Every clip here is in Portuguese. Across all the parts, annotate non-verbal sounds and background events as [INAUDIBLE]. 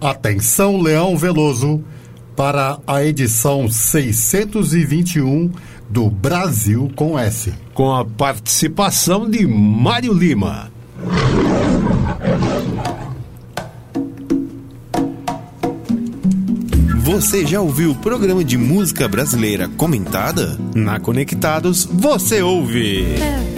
Atenção, Leão Veloso, para a edição 621 do Brasil com S. Com a participação de Mário Lima. Você já ouviu o programa de música brasileira comentada? Na Conectados, você ouve. É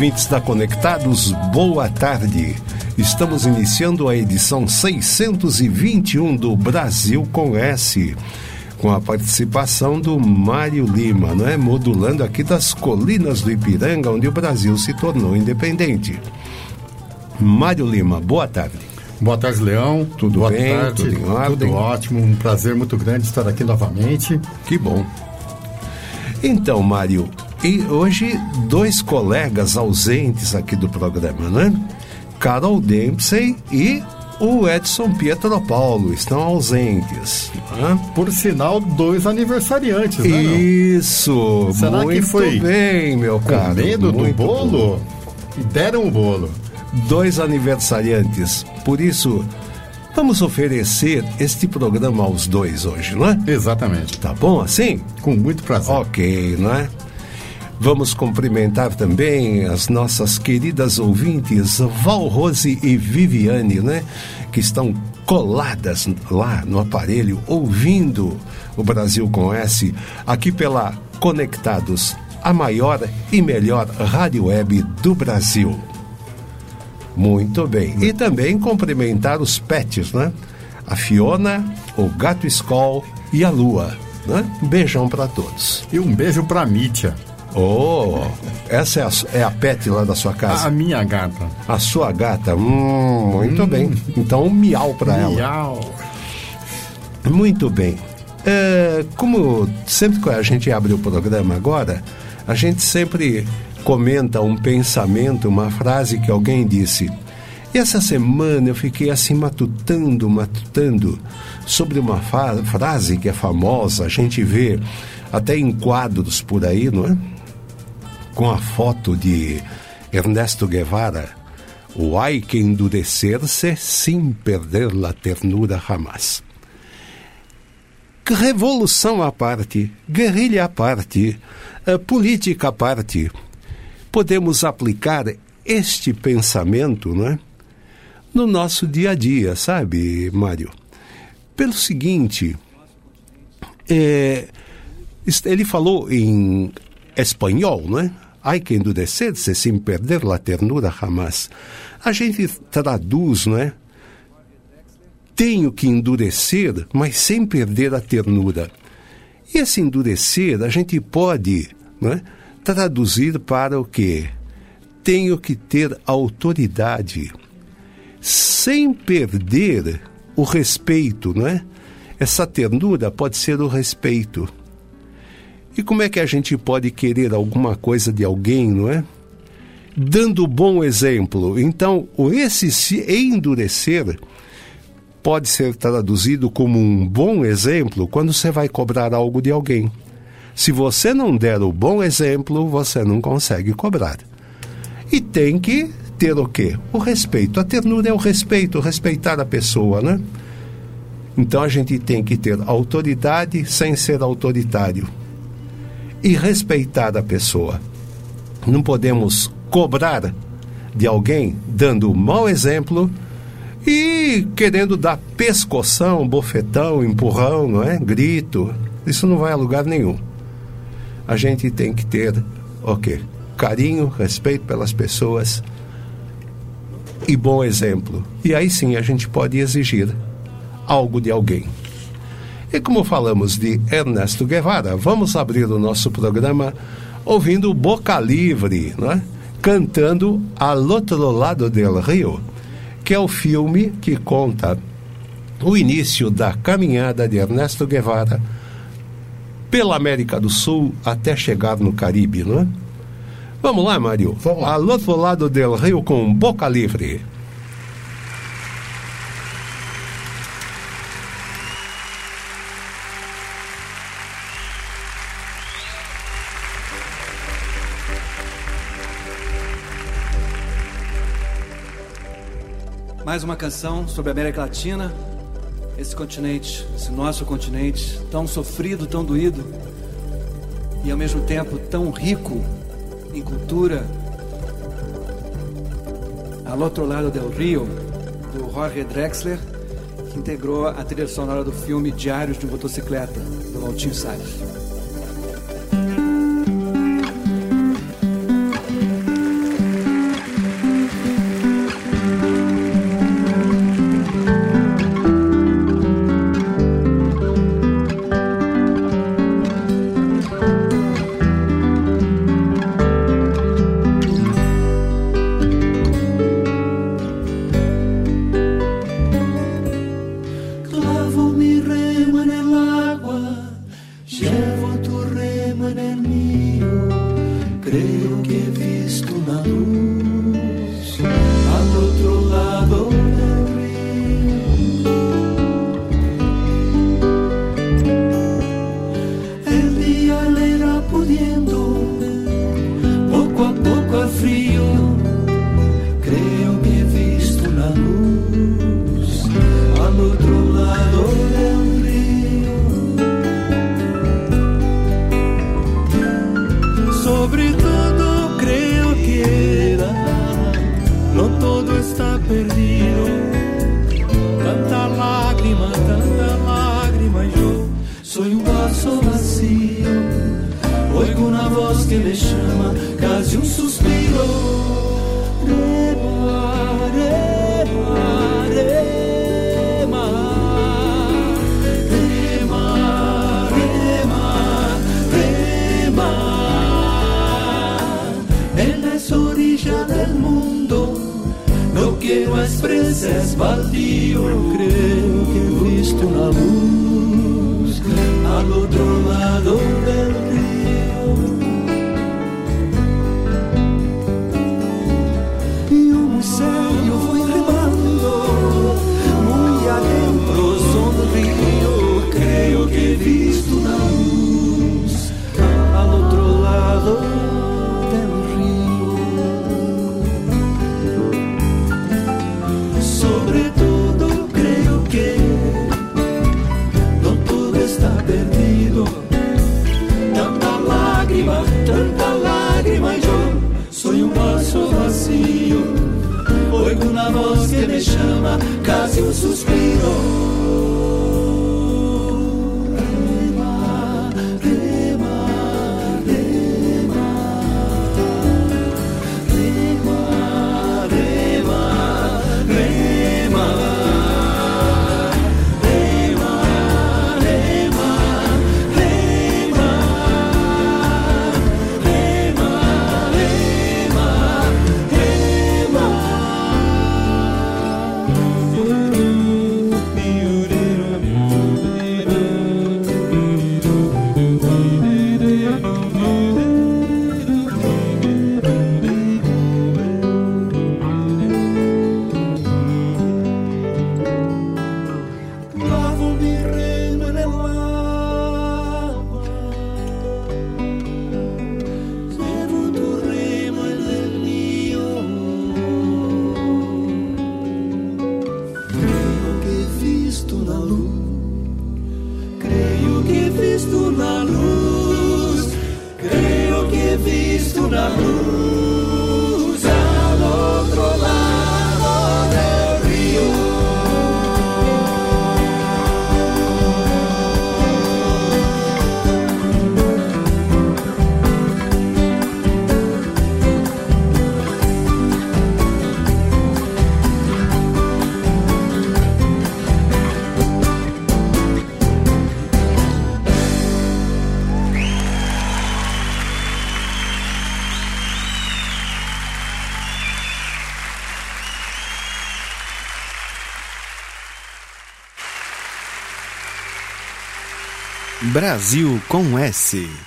Ouvintes da Conectados, boa tarde. Estamos iniciando a edição 621 do Brasil com S, com a participação do Mário Lima, não é? Modulando aqui das colinas do Ipiranga, onde o Brasil se tornou independente. Mário Lima, boa tarde. Boa tarde, Leão. Tudo Boa bem? tarde. Tudo? Tudo ótimo. Um prazer muito grande estar aqui novamente. Que bom. Então, Mário, e hoje dois colegas ausentes aqui do programa, né? Carol Dempsey e o Edson Pietropaulo estão ausentes. Né? Por sinal, dois aniversariantes, né? não? Isso, Será muito que foi bem, meu caro. medo do bolo? bom. E deram o bolo. Dois aniversariantes. Por isso, vamos oferecer este programa aos dois hoje, não é? Exatamente. Tá bom assim? Com muito prazer. Ok, não é? Vamos cumprimentar também as nossas queridas ouvintes Val Rose e Viviane, né? Que estão coladas lá no aparelho, ouvindo o Brasil com S, aqui pela Conectados, a maior e melhor rádio web do Brasil. Muito bem. E também cumprimentar os pets, né? A Fiona, o Gato Skoll e a Lua. Né? Um beijão para todos. E um beijo pra Mítia, Oh, essa é a, é a pet lá da sua casa? a minha gata. A sua gata? Hum, muito bem. Então, um miau para ela. Miau. Muito bem. É, como sempre que a gente abre o programa agora, a gente sempre comenta um pensamento, uma frase que alguém disse. E essa semana eu fiquei assim matutando, matutando sobre uma frase que é famosa, a gente vê até em quadros por aí, não é? Com a foto de Ernesto Guevara, o hay que endurecer-se sem perder la ternura jamás. Que revolução à parte, guerrilha à parte, política à parte, podemos aplicar este pensamento, não é? No nosso dia a dia, sabe, Mário? Pelo seguinte, é, ele falou em espanhol, não Hay que endurecer-se sem perder la ternura jamás. A gente traduz, não é? Tenho que endurecer, mas sem perder a ternura. E esse endurecer a gente pode não é? traduzir para o quê? Tenho que ter autoridade, sem perder o respeito, não é? Essa ternura pode ser o respeito. E como é que a gente pode querer alguma coisa de alguém, não é? Dando bom exemplo. Então, esse se endurecer pode ser traduzido como um bom exemplo quando você vai cobrar algo de alguém. Se você não der o bom exemplo, você não consegue cobrar. E tem que ter o quê? O respeito. A ternura é o respeito, respeitar a pessoa, né? Então a gente tem que ter autoridade sem ser autoritário. E respeitar a pessoa. Não podemos cobrar de alguém dando mau exemplo e querendo dar pescoção, bofetão, empurrão, não é? Grito. Isso não vai a lugar nenhum. A gente tem que ter o quê? Carinho, respeito pelas pessoas e bom exemplo. E aí sim a gente pode exigir algo de alguém. E como falamos de Ernesto Guevara, vamos abrir o nosso programa ouvindo Boca Livre, não é? cantando Al Outro Lado del Rio, que é o filme que conta o início da caminhada de Ernesto Guevara pela América do Sul até chegar no Caribe, não é? Vamos lá, Mário. Vamos lá. Al outro lado del rio com Boca Livre. Mais uma canção sobre a América Latina, esse continente, esse nosso continente, tão sofrido, tão doído e ao mesmo tempo tão rico em cultura. Al outro lado del rio, do Jorge Drexler, que integrou a trilha sonora do filme Diários de Motocicleta, do Valtinho Salles. Brasil com S.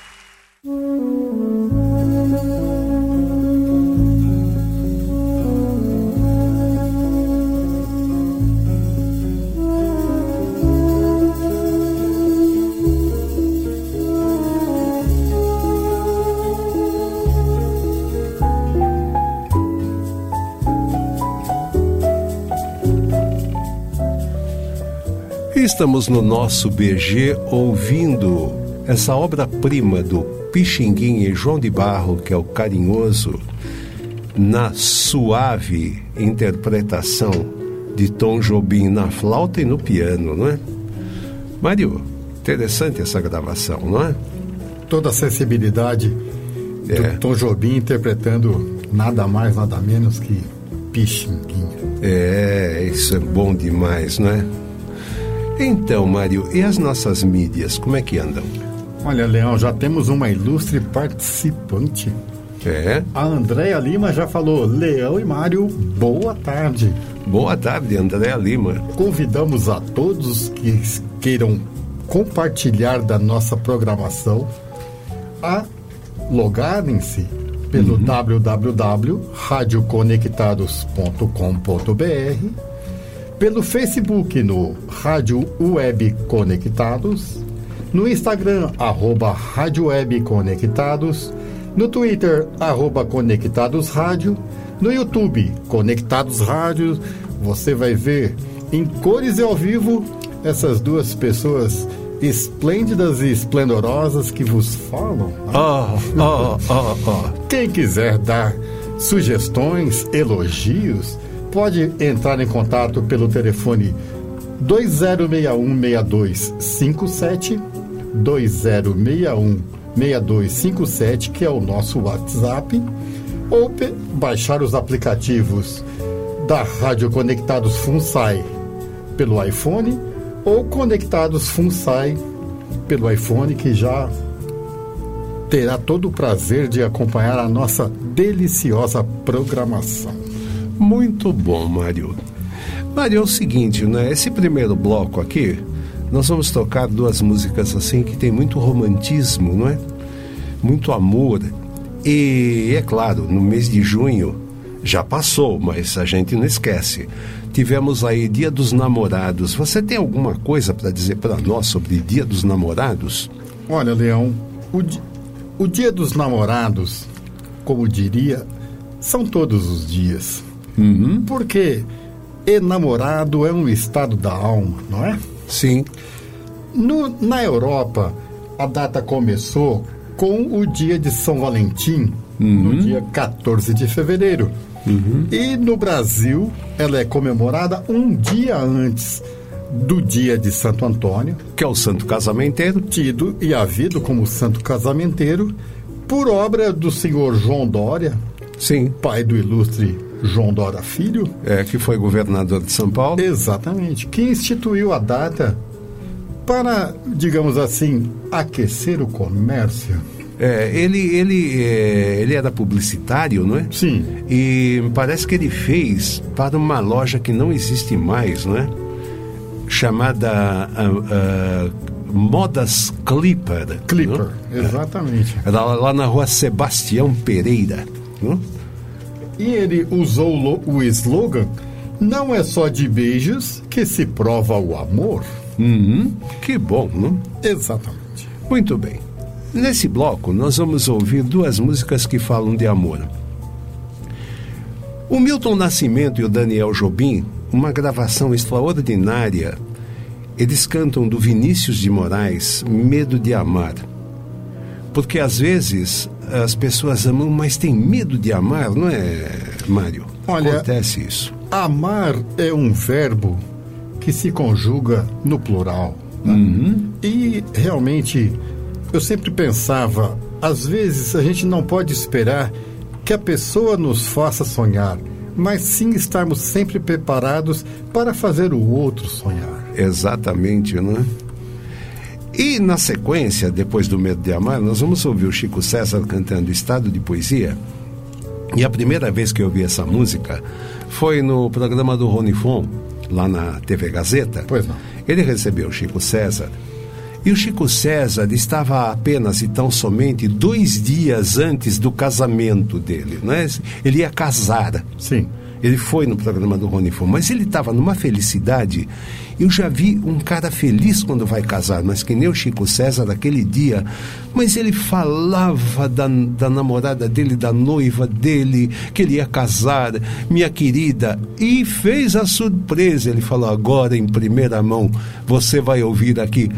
Estamos no nosso BG ouvindo essa obra-prima do Pixinguinha e João de Barro, que é o Carinhoso, na suave interpretação de Tom Jobim na flauta e no piano, não é? Mário, interessante essa gravação, não é? Toda a sensibilidade É. do Tom Jobim interpretando nada mais, nada menos que Pixinguinha. É, isso é bom demais, não é? Então, Mário, e as nossas mídias, como é que andam? Olha, Leão, já temos uma ilustre participante. É? A Andréa Lima já falou: Leão e Mário, boa tarde. Boa tarde, André Lima. Convidamos a todos que queiram compartilhar da nossa programação a logarem-se pelo www.radioconectados.com.br, pelo Facebook no Rádio Web Conectados, no Instagram, arroba Rádio Web Conectados, no Twitter, arroba Conectados Rádio, no YouTube, Conectados Rádio, você vai ver em cores e ao vivo essas duas pessoas esplêndidas e esplendorosas que vos falam. Oh, oh, oh, oh. Quem quiser dar sugestões, elogios, pode entrar em contato pelo telefone 2061-6257, 2061-6257, que é o nosso WhatsApp, ou baixar os aplicativos da Rádio Conectados FUNSAI pelo iPhone, ou Conectados FUNSAI pelo iPhone, que já terá todo o prazer de acompanhar a nossa deliciosa programação. Muito bom, Mário. Mário, é o seguinte, né? Esse primeiro bloco aqui, nós vamos tocar duas músicas assim que tem muito romantismo, não é? Muito amor. E é claro, no mês de junho já passou, mas a gente não esquece. Tivemos aí Dia dos Namorados. Você tem alguma coisa para dizer para nós sobre Dia dos Namorados? Olha, Leão, o, di- o Dia dos Namorados, como diria, são todos os dias. Porque enamorado é um estado da alma, não é? Sim. No- na Europa, a data começou com o dia de São Valentim, no dia 14 de fevereiro. E no Brasil, ela é comemorada um dia antes do dia de Santo Antônio, Que é o Santo Casamenteiro. tido e havido como santo casamenteiro, por obra do senhor João Dória, Sim. pai do ilustre João Dória Filho, É, que foi governador de São Paulo. Exatamente. Que instituiu a data para, digamos assim, aquecer o comércio. É, ele, ele, é, ele era publicitário, não é? Sim. E parece que ele fez para uma loja que não existe mais, não é? Chamada ah, ah, Modas Clipper. Clipper, não? exatamente. Era lá na rua Sebastião Pereira. não? E ele usou o lo- o slogan: Não é só de beijos que se prova o amor. Uhum, que bom, não? Exatamente. Muito bem. Nesse bloco, nós vamos ouvir duas músicas que falam de amor. O Milton Nascimento e o Daniel Jobim, uma gravação extraordinária. Eles cantam do Vinícius de Moraes, Medo de Amar. Porque às vezes as pessoas amam, mas têm medo de amar, não é, Mário? Olha- Acontece isso. Amar é um verbo que se conjuga no plural. né? E realmente, eu sempre pensava, às vezes a gente não pode esperar que a pessoa nos faça sonhar, mas sim estarmos sempre preparados para fazer o outro sonhar. Exatamente, não é? E na sequência, depois do Medo de Amar, nós vamos ouvir o Chico César cantando Estado de Poesia. E a primeira vez que eu ouvi essa música foi no programa do Rony Fon, lá na TV Gazeta. Pois não. Ele recebeu o Chico César E o Chico César estava apenas e tão somente dois dias antes do casamento dele, né? Ele ia casar. Sim. Ele foi no programa do Rony Fon, mas ele estava numa felicidade. Eu já vi um cara feliz quando vai casar, mas que nem o Chico César naquele dia. Mas ele falava da, da namorada dele, da noiva dele, que ele ia casar, minha querida, e fez a surpresa. Ele falou: agora em primeira mão, você vai ouvir aqui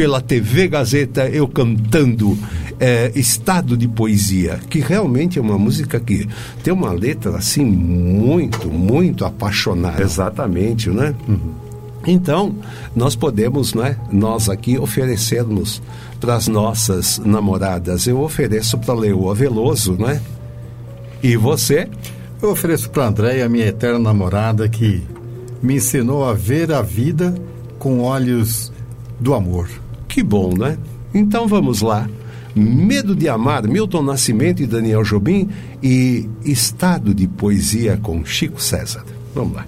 pela TV Gazeta eu cantando é, Estado de Poesia, que realmente é uma música que tem uma letra assim muito, muito apaixonada. Exatamente, né? Então, nós podemos, né, nós aqui oferecermos para as nossas namoradas. Eu ofereço para Leoa Veloso, né? E você? Eu ofereço para Andréia, minha eterna namorada, que me ensinou a ver a vida com olhos do amor. Que bom, né? Então vamos lá. Medo de Amar, Milton Nascimento e Daniel Jobim e Estado de Poesia com Chico César. Vamos lá.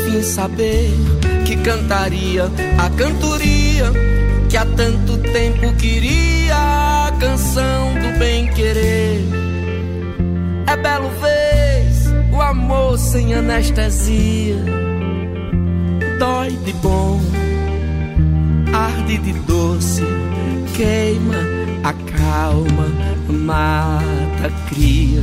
Enfim saber que cantaria a cantoria que há tanto tempo queria a canção do bem-querer. É belo vez o amor sem anestesia. Dói de bom, arde de doce, queima, acalma, mata, cria.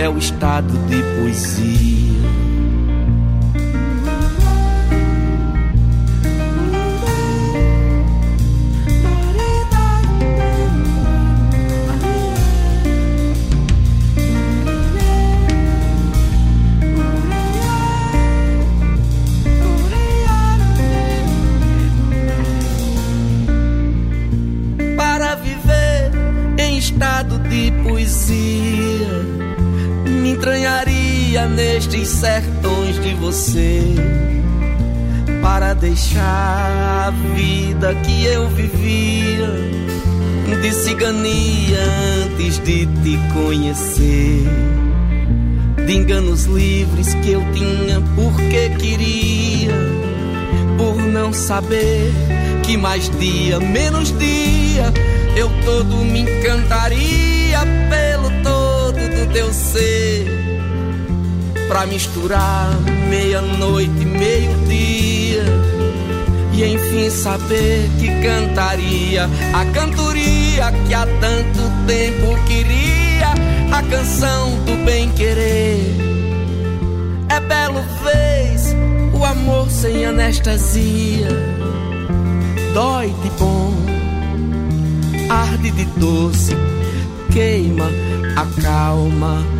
é o estado de poesia. Sertões de você para deixar a vida que eu vivia de cigania antes de te conhecer. De enganos livres que eu tinha porque queria, por não saber que mais dia, menos dia, eu todo me encantaria pelo todo do teu ser pra misturar meia-noite e meio-dia. E enfim saber que cantaria a cantoria que há tanto tempo queria, a canção do bem-querer. É belo vez o amor sem anestesia, dói de bom, arde de doce, queima, acalma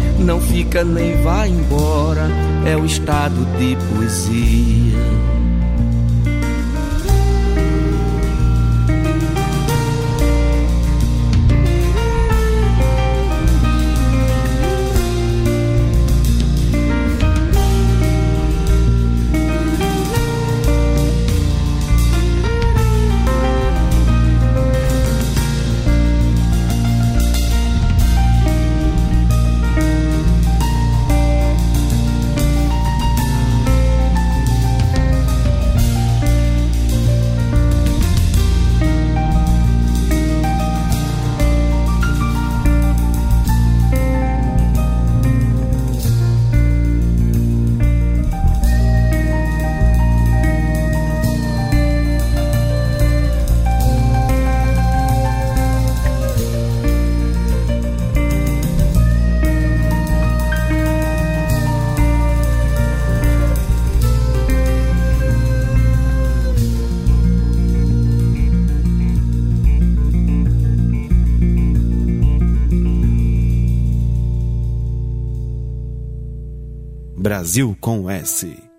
não fica nem vai embora, é o estado de poesia. Brasil com S.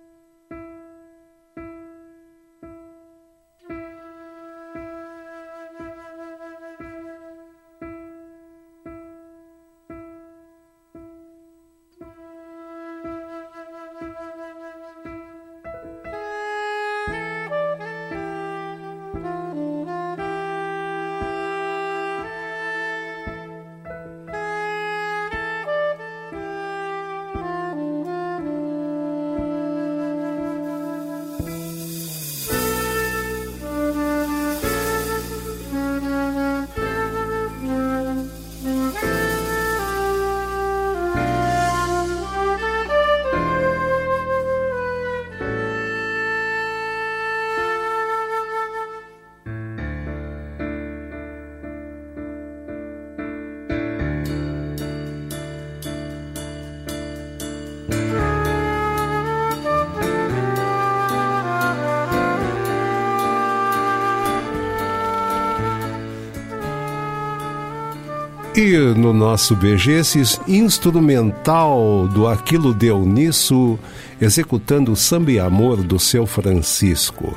No nosso BGS, instrumental do Aquilo Deu Nisso, executando o Samba e Amor do seu Francisco.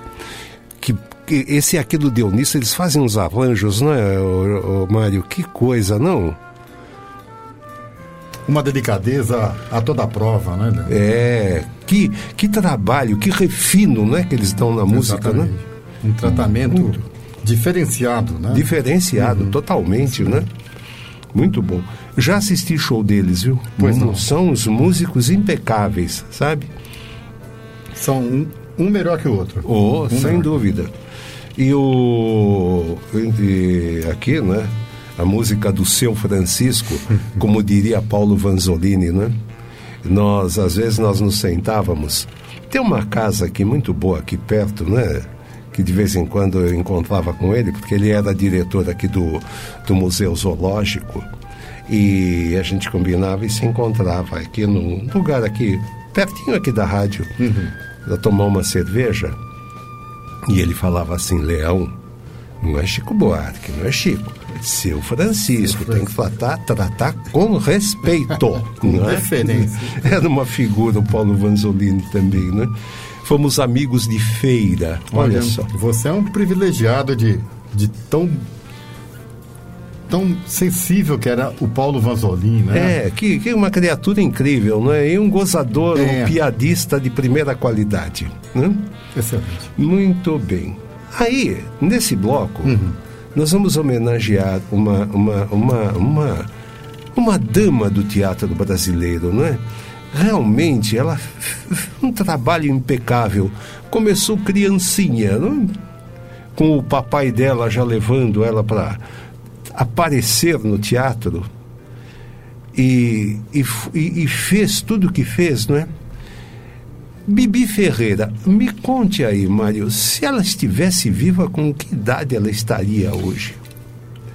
Que, que esse Aquilo Deu Nisso, eles fazem uns arranjos, não é, ô, ô, Mário? Que coisa, não? Uma delicadeza a toda prova, né? É, que, que trabalho, que refino, né, que eles dão na música, né? Exatamente. Um tratamento diferenciado, né? Diferenciado totalmente, né? Muito bom. Já assisti show deles, viu? Pois não. São os músicos impecáveis, sabe? São um, um melhor que o outro. Oh, Um sem melhor. dúvida. E o. e aqui, né? A música do seu Francisco, [LAUGHS] como diria Paulo Vanzolini, né? Nós, às vezes, nós nos sentávamos. Tem uma casa aqui muito boa aqui perto, né? Que de vez em quando eu encontrava com ele, porque ele era diretor aqui do, do Museu Zoológico. E a gente combinava e se encontrava aqui num lugar aqui, pertinho aqui da rádio, para tomar uma cerveja. E ele falava assim, Leão, não é Chico Buarque, não é Chico. É seu Francisco, tem que tratar, tratar com respeito. [LAUGHS] não é? Era uma figura, o Paulo Vanzolini também, né? Fomos amigos de feira, olha, só. Você é um privilegiado de, de tão tão sensível que era o Paulo Vanzolin, né? É, que, que uma criatura incrível, né? E um gozador, É. um piadista de primeira qualidade, né? Excelente. Muito bem. Aí, nesse bloco, Uhum. nós vamos homenagear uma, uma, uma, uma, uma dama do teatro brasileiro, não é? Realmente, ela um trabalho impecável. Começou criancinha, não com o papai dela já levando ela para aparecer no teatro e, e, e- fez tudo o que fez, não é? Bibi Ferreira, me conte aí, Mário, se ela estivesse viva, com que idade ela estaria hoje?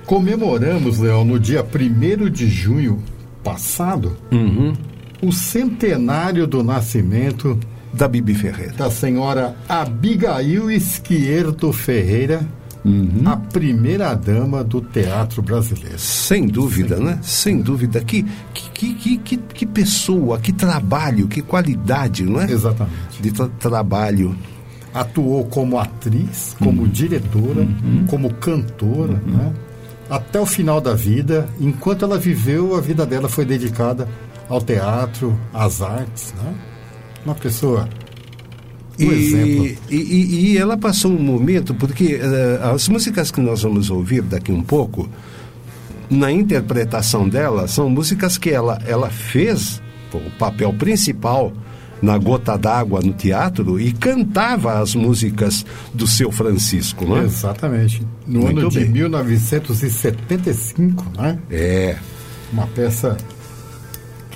Comemoramos, Leão, no dia 1 de junho passado, Uhum. O centenário do nascimento Da Bibi Ferreira. da senhora Abigail Esquierdo Ferreira, Uhum. a primeira dama do teatro brasileiro. Sem dúvida, né? Sem dúvida. Que, que, que, que, que, pessoa, que trabalho, que qualidade, não é? Exatamente. De tra- trabalho. Atuou como atriz, como diretora, como cantora, né? Até o final da vida, enquanto ela viveu, a vida dela foi dedicada ao teatro, às artes, né? Uma pessoa um exemplo. E, e, e- ela passou um momento, porque eh, as músicas que nós vamos ouvir daqui um pouco, na interpretação dela, são músicas que ela, ela fez o papel principal na Gota d'Água no teatro e cantava as músicas do seu Francisco, não é? Exatamente. No Muito ano de bem. 1975, né? É, Uma peça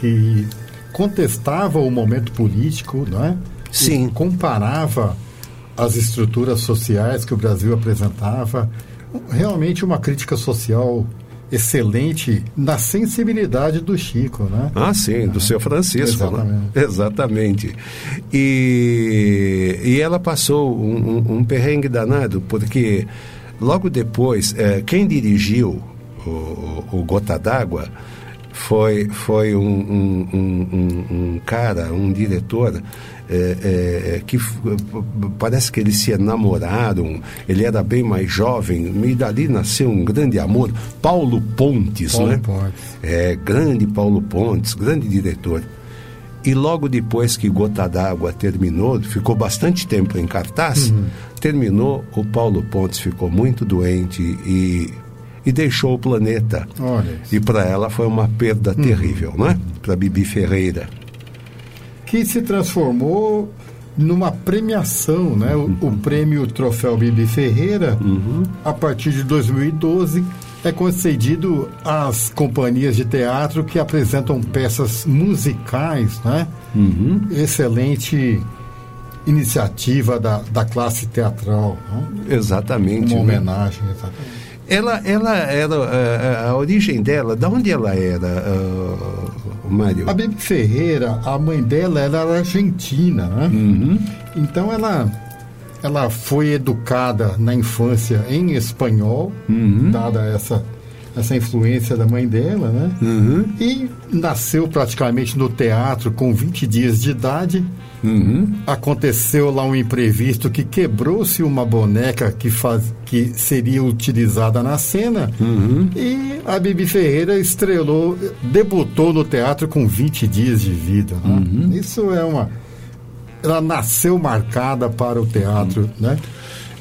que contestava o momento político, não é? Sim. E comparava as estruturas sociais que o Brasil apresentava. Realmente uma crítica social excelente na sensibilidade do Chico, né? Ah, sim, do seu Francisco. né? Exatamente. E, e ela passou um, um- um perrengue danado, porque logo depois, eh, quem dirigiu o, o- o Gota d'Água foi, foi um, um- um- um- cara, um diretor. eh, eh, que parece que eles se namoraram, ele era bem mais jovem, e dali nasceu um grande amor, Paulo Pontes, Paulo né? Pontes. É, grande Paulo Pontes, grande diretor. E logo depois que Gota d'Água terminou, ficou bastante tempo em cartaz, terminou, o Paulo Pontes ficou muito doente e, e deixou o planeta. Olha. E para ela foi uma perda terrível, né? Para Bibi Ferreira. que se transformou numa premiação, né? O, o prêmio Troféu Bibi Ferreira, a partir de 2012, é concedido às companhias de teatro que apresentam peças musicais, né? Excelente iniciativa da, da classe teatral, né? Exatamente. uma né? homenagem, exatamente. Ela, ela era. eh, A, a origem dela, da onde ela era, ah, Mário? A Bibi Ferreira, a mãe dela ela era argentina, né? Então ela, ela foi educada na infância em espanhol, dada essa essa influência da mãe dela, né? Uhum. E nasceu praticamente no teatro com 20 dias de idade. Uhum. Aconteceu lá um imprevisto que quebrou-se uma boneca que, faz, que seria utilizada na cena. Uhum. E a Bibi Ferreira estrelou, debutou no teatro com 20 dias de vida. né? Uhum. Isso é uma. Ela nasceu marcada para o teatro, né?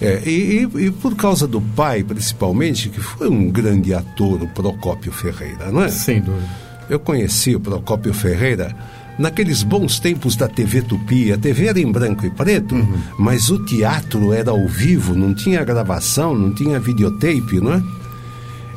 É, e, e- e por causa do pai, principalmente, que foi um grande ator, o Procópio Ferreira, não é? Sem dúvida. Eu conheci o Procópio Ferreira naqueles bons tempos da TV Tupi. A TV era em branco e preto, mas o teatro era ao vivo, não tinha gravação, não tinha videotape, não é?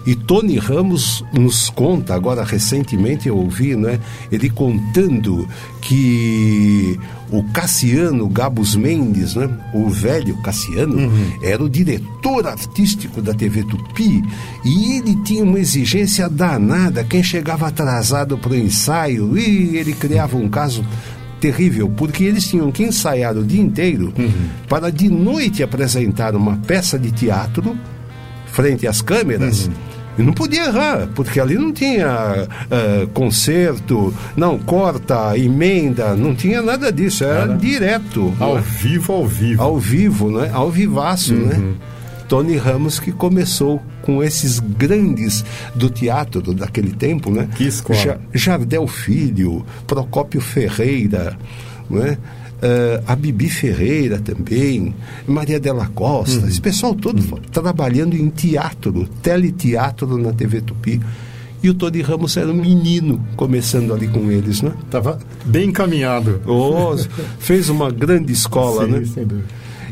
E Tony Ramos nos conta, agora recentemente eu ouvi, né, ele contando que o Cassiano Gabus Mendes, né, o velho Cassiano, era o diretor artístico da TV Tupi e ele tinha uma exigência danada. Quem chegava atrasado para o ensaio, e ele criava um caso terrível, porque eles tinham que ensaiar o dia inteiro para de noite apresentar uma peça de teatro frente às câmeras. E não podia errar, porque ali não tinha ah, concerto, não corta, emenda, não tinha nada disso, era, Era direto. Ao né? vivo, ao vivo. Ao vivo, né? Ao vivaço, né? Tony Ramos que começou com esses grandes do teatro daquele tempo, né? Que escola. Ja- Jardel Filho, Procópio Ferreira, né? Eh, a Bibi Ferreira também, Maria Della Costa, esse pessoal todo trabalhando em teatro, teleteatro na TV Tupi. E o Tony Ramos era um menino começando ali com eles, né? Estava bem encaminhado. Oh, fez uma grande escola, Sim, né? sem dúvida.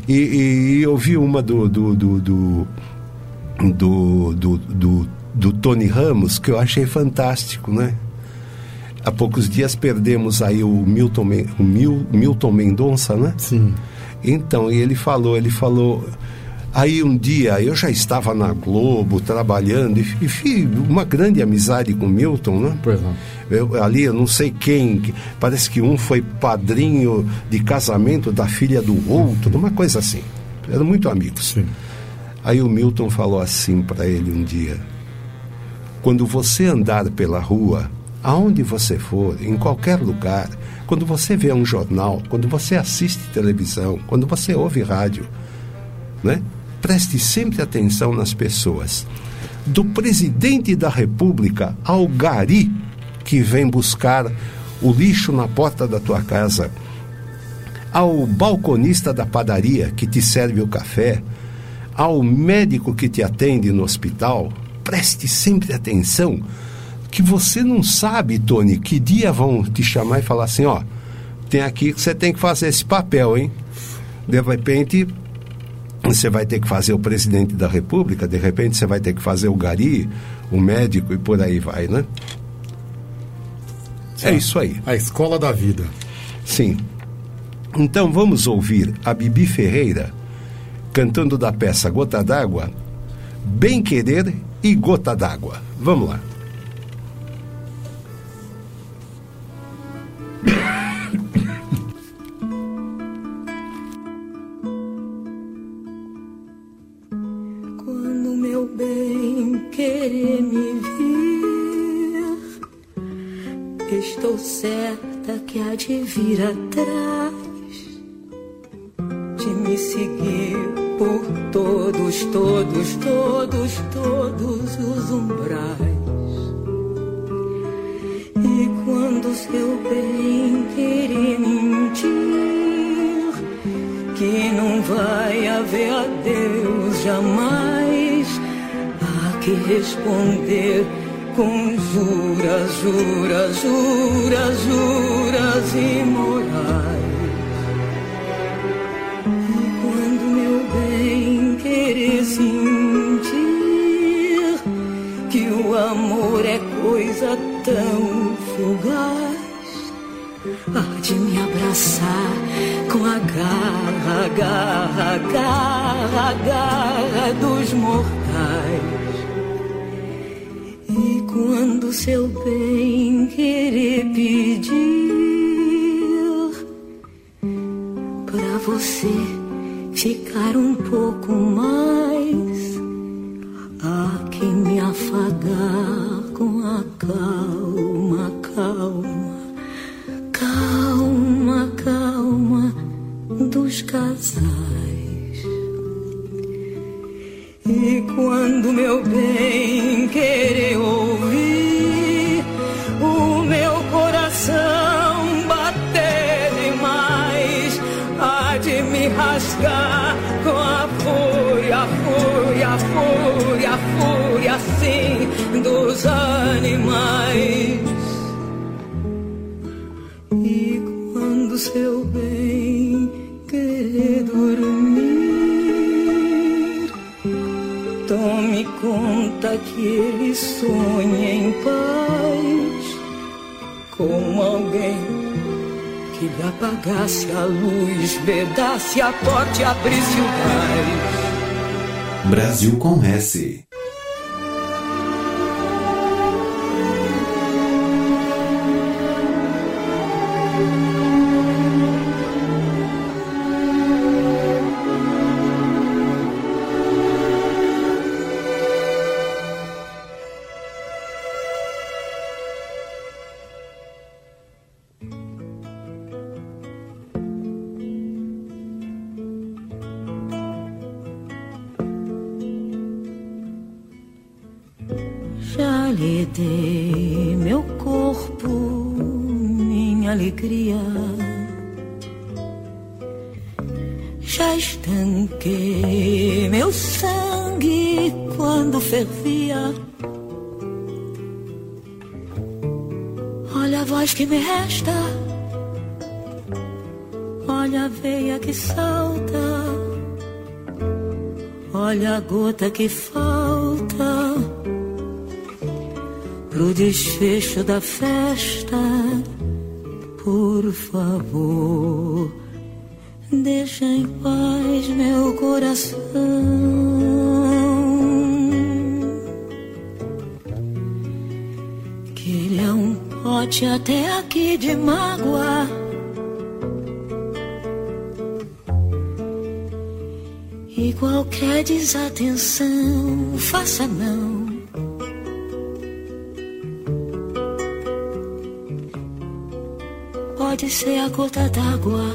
E, e eu vi uma do do, do, do, do, do, do- do Tony Ramos que eu achei fantástico, né? Há poucos dias perdemos aí o Milton, o Mil- Milton Mendonça, né? Sim. Então, ele falou, ele falou. Aí um dia eu já estava na Globo trabalhando e, e fiz uma grande amizade com o Milton, né? Pois não. Eu, ali eu não sei quem, que- parece que um foi padrinho de casamento da filha do outro, uma coisa assim. Eram muito amigos. Sim. Aí o Milton falou assim para ele um dia: Quando você andar pela rua, aonde você for, em qualquer lugar, quando você vê um jornal, quando você assiste televisão, quando você ouve rádio, né? Preste sempre atenção nas pessoas. Do presidente da República ao gari que vem buscar o lixo na porta da tua casa, ao balconista da padaria que te serve o café, ao médico que te atende no hospital, preste sempre atenção que você não sabe, Tony, que dia vão te chamar e falar assim, ó, tem aqui que você tem que fazer esse papel, hein? De repente, você vai ter que fazer o presidente da República, de repente você vai ter que fazer o gari, o médico e por aí vai, né? É isso aí. A escola da vida. Sim. Então vamos ouvir a Bibi Ferreira cantando da peça Gota d'Água, Bem Querer e Gota d'Água. Vamos lá. Atrás de me seguir por todos, todos, todos, todos os umbrais. E quando seu bem querer mentir, que não vai haver adeus jamais. Há que responder com juras, juras, juras, juras vedasse a porta e abrisse o. Brasil com S. que falta pro desfecho da festa. Por favor, deixa em paz meu coração. Que ele é um pote até aqui de mágoa. E qualquer desatenção, faça não. Pode ser a gota d'água.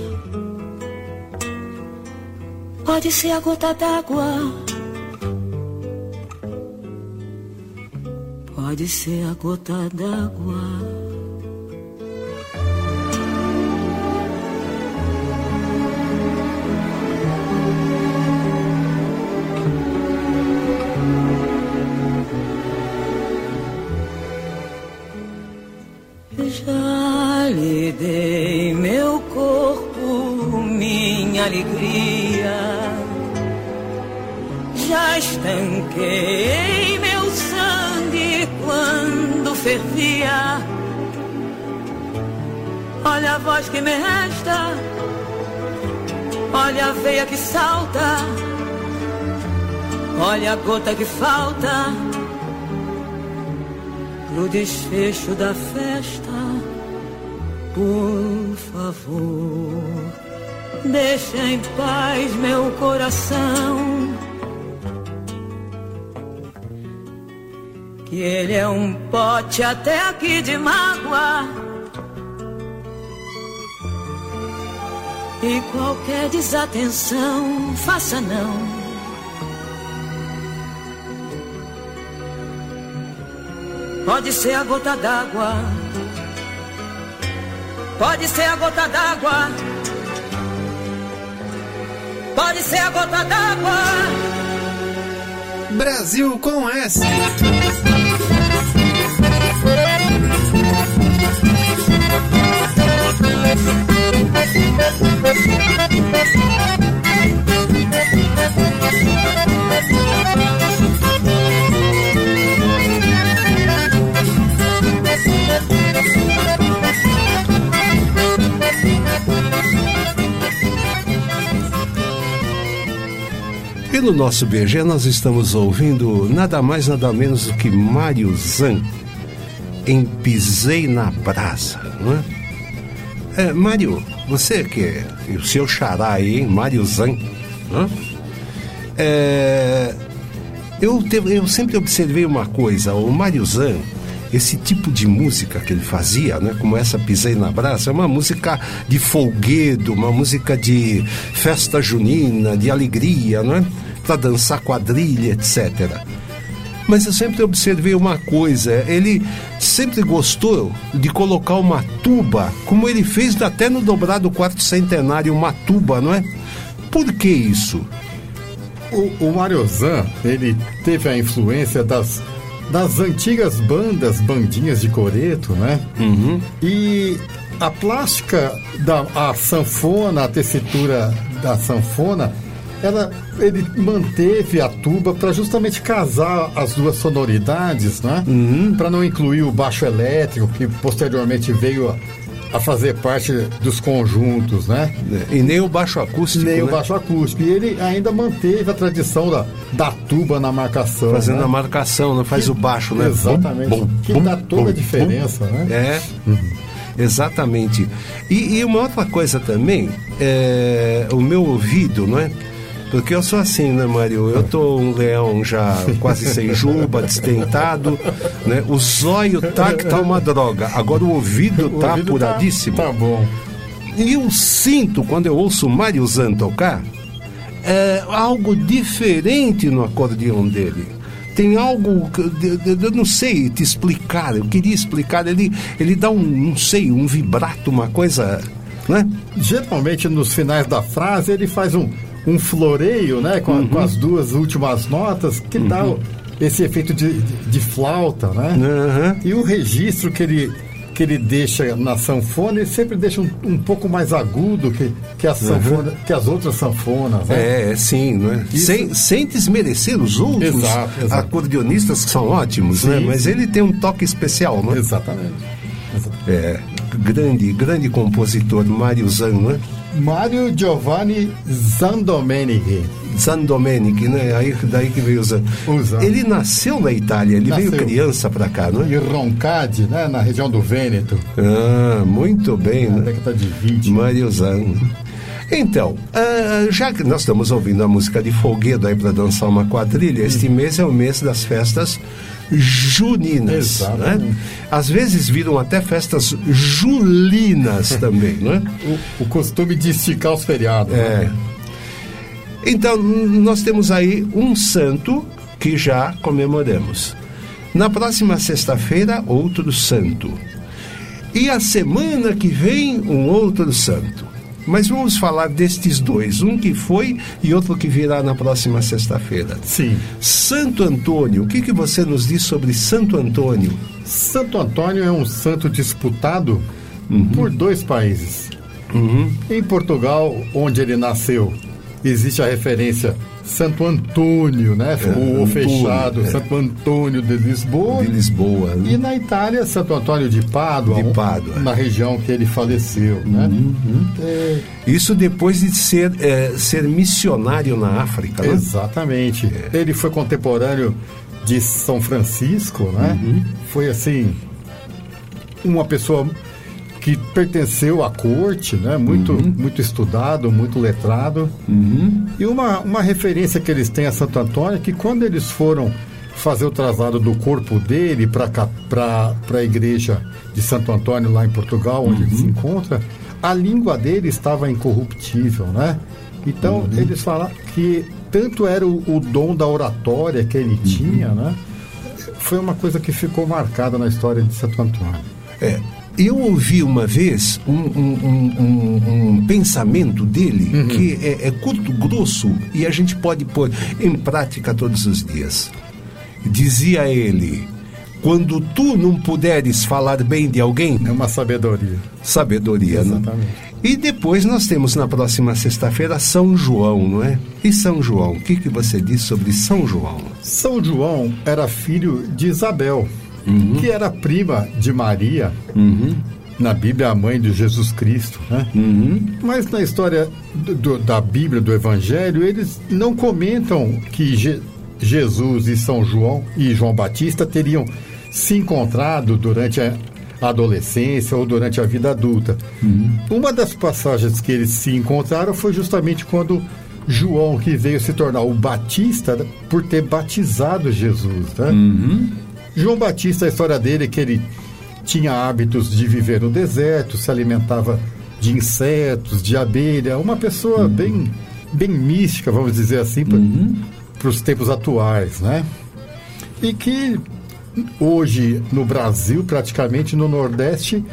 Pode ser a gota d'água. Pode ser a gota d'água. A gota que falta pro desfecho da festa. Por favor, deixa em paz meu coração. Que ele é um pote até aqui de mágoa. E qualquer desatenção, faça não. Pode ser a gota d'água. Pode ser a gota d'água. Pode ser a gota d'água. Brasil com S. Pelo nosso BG, nós estamos ouvindo nada mais, nada menos do que Mário Zan em Pisei na Brasa, não é? é Mário, você que é o seu xará aí, hein? Mário Zan, não é? É, eu, te- eu sempre observei uma coisa, o Mário Zan, esse tipo de música que ele fazia, né, como essa Pisei na Brasa, é uma música de folguedo, uma música de festa junina, de alegria, não é? Para dançar quadrilha, etc. Mas eu sempre observei uma coisa, ele sempre gostou de colocar uma tuba, como ele fez até no dobrado quarto centenário, uma tuba, não é? Por que isso? O, o ele teve a influência das, das antigas bandas, bandinhas de coreto, né? E a plástica da a sanfona, a tessitura da sanfona, ela, ele manteve a tuba para justamente casar as duas sonoridades, né? Para não incluir o baixo elétrico, que posteriormente veio a, a fazer parte dos conjuntos, né? E nem o baixo acústico, Nem o né? baixo acústico. E ele ainda manteve a tradição da, da tuba na marcação. Fazendo né? a marcação, não faz Que- o baixo, né? Exatamente. Que dá toda a diferença, né? É, exatamente. E, e uma outra coisa também, é o meu ouvido, não é? Porque eu sou assim, né, Mário? Eu tô um leão já quase sem juba, [LAUGHS] destentado, né? O zóio tá que tá uma droga. Agora o ouvido [LAUGHS] O tá ouvido tá- apuradíssimo. Tá bom. E eu sinto, quando eu ouço o Mário Zan tocar, é, algo diferente no acordeão dele. Tem algo eu não sei te explicar, eu queria explicar. Ele, ele dá um, não sei, um vibrato, uma coisa. Né? Geralmente nos finais da frase ele faz um, um floreio, né? Com, a- com as duas últimas notas, que dá o- esse efeito de, de, flauta, né? Aham. E o registro que ele, que ele deixa na sanfona, ele sempre deixa um, um pouco mais agudo que, que, a sanfona, que as outras sanfonas, né? É, é, sim, né? Isso- Sem, sem desmerecer os outros Exato, exato. acordeonistas que são ótimos, né? Sim, Mas sim. ele tem um toque especial, né? Exatamente. É, grande, grande compositor, Mário Zan, né? Mário Giovanni Zandomenici. San Domenic, né? Aí, daí que veio o Zan. O Zan. Ele nasceu na Itália, ele veio Nasceu. criança pra cá, não é? Roncade, né? Na região do Vêneto, Ah, muito bem, na né? década de 20. Mário Zan. Então, ah, já que nós estamos ouvindo a música de Folguedo aí para dançar uma quadrilha, este mês é o mês das festas juninas. Né? Às vezes viram até festas julinas [LAUGHS] também, não é? O, o costume de esticar os feriados. É. né? Então, nós temos aí um santo que já comemoramos. Na próxima sexta-feira, outro santo. E a semana que vem, um outro santo. Mas vamos falar destes dois, um que foi e outro que virá na próxima sexta-feira. Sim. Santo Antônio, o que, que você nos diz sobre Santo Antônio? Santo Antônio é um santo disputado por dois países. Em Portugal, onde ele nasceu, existe a referência Santo Antônio, né? o Antônio, fechado, é. Santo Antônio de Lisboa. De Lisboa. E na Itália, Santo Antônio de Pádua, De Pádua. na região que ele faleceu, né? É, Isso depois de ser, eh, ser missionário na África, né? Exatamente. Ele foi contemporâneo de São Francisco, né? Foi assim uma pessoa que pertenceu à corte, né? Muito muito estudado, muito letrado. E uma, uma referência que eles têm a Santo Antônio é que quando eles foram fazer o traslado do corpo dele para a igreja de Santo Antônio lá em Portugal, onde ele se encontra, a língua dele estava incorruptível, né? Então eles falam que tanto era o, o dom da oratória que ele tinha, né? Foi uma coisa que ficou marcada na história de Santo Antônio. É, eu ouvi uma vez um, um- um- um- pensamento dele que é, é curto, grosso e a gente pode pôr em prática todos os dias. Dizia ele: quando tu não puderes falar bem de alguém, É uma sabedoria. sabedoria, né? Exatamente. E depois nós temos na próxima sexta-feira São João, não é? E São João, o que, que você diz sobre São João? São João era filho de Isabel, que era prima de Maria, na Bíblia a mãe de Jesus Cristo, né? Mas na história do- do- da Bíblia, do Evangelho, eles não comentam que Je- Jesus e São João e João Batista teriam se encontrado durante a adolescência ou durante a vida adulta. Uma das passagens que eles se encontraram foi justamente quando João, que veio se tornar o Batista por ter batizado Jesus, né? João Batista, a história dele é que ele tinha hábitos de viver no deserto, se alimentava de insetos, de abelha, uma pessoa bem, bem mística, vamos dizer assim. os tempos atuais, né? E que hoje no Brasil, praticamente no Nordeste,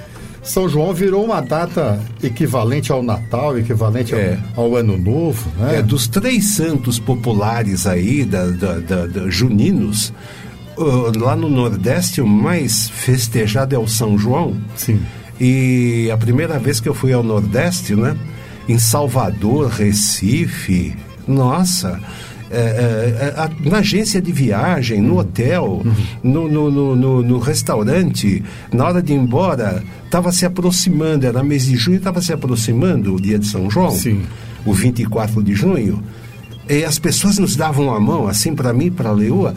São João virou uma data equivalente ao Natal, equivalente ao, É. ao Ano Novo, né? É, dos três santos populares aí, da, da- da- da- juninos, lá no Nordeste o mais festejado é o São João. Sim. E a primeira vez que eu fui ao Nordeste, né? Em Salvador, Recife, nossa. é, é, é, na agência de viagem, no hotel, no, no, no, no- no restaurante, na hora de ir embora, estava se aproximando, era mês de junho, estava se aproximando o dia de São João, Sim. o 24 de junho, e as pessoas nos davam a mão, assim para mim, para a Leoa,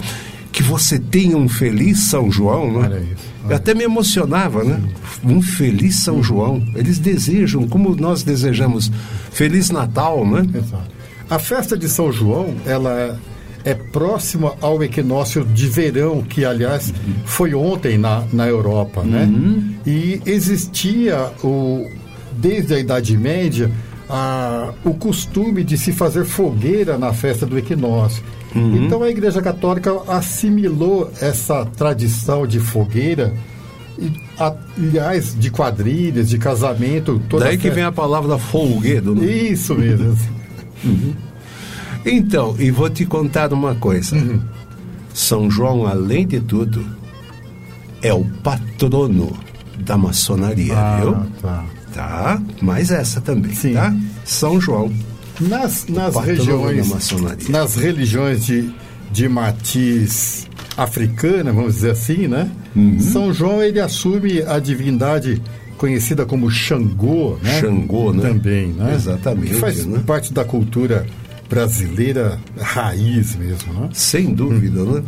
que você tenha um feliz São João, né? Olha isso. Eu até me emocionava, né? Um feliz São João. Eles desejam, como nós desejamos, Feliz Natal, né? Exato. A festa de São João, ela é próxima ao equinócio de verão, que, aliás, foi ontem na, na Europa, né? E existia, o, desde a Idade Média, a, o costume de se fazer fogueira na festa do equinócio. Então, a Igreja Católica assimilou essa tradição de fogueira, e, aliás, de quadrilhas, de casamento. Daí que vem a palavra folguedo. Né? Isso mesmo. Então, e vou te contar uma coisa. Uhum. São João, além de tudo, é o patrono da maçonaria, viu? Ah, tá. Tá? Mas essa também, Sim. tá? São João. Nas, nas regiões, nas religiões de, de matiz africana, vamos dizer assim, né? Uhum. São João ele assume a divindade conhecida como Xangô, né? Xangô, né? Também, né? Exatamente, Que faz né? parte da cultura brasileira raiz mesmo, né? Sem dúvida, né?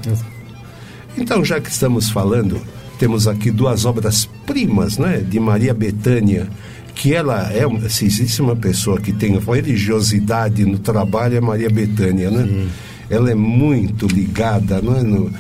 Então, já que estamos falando, temos aqui duas obras-primas, né? De Maria Bethânia, que ela é, se existe uma pessoa que tem religiosidade no trabalho, é Maria Bethânia, né? Ela é muito ligada, não é? No,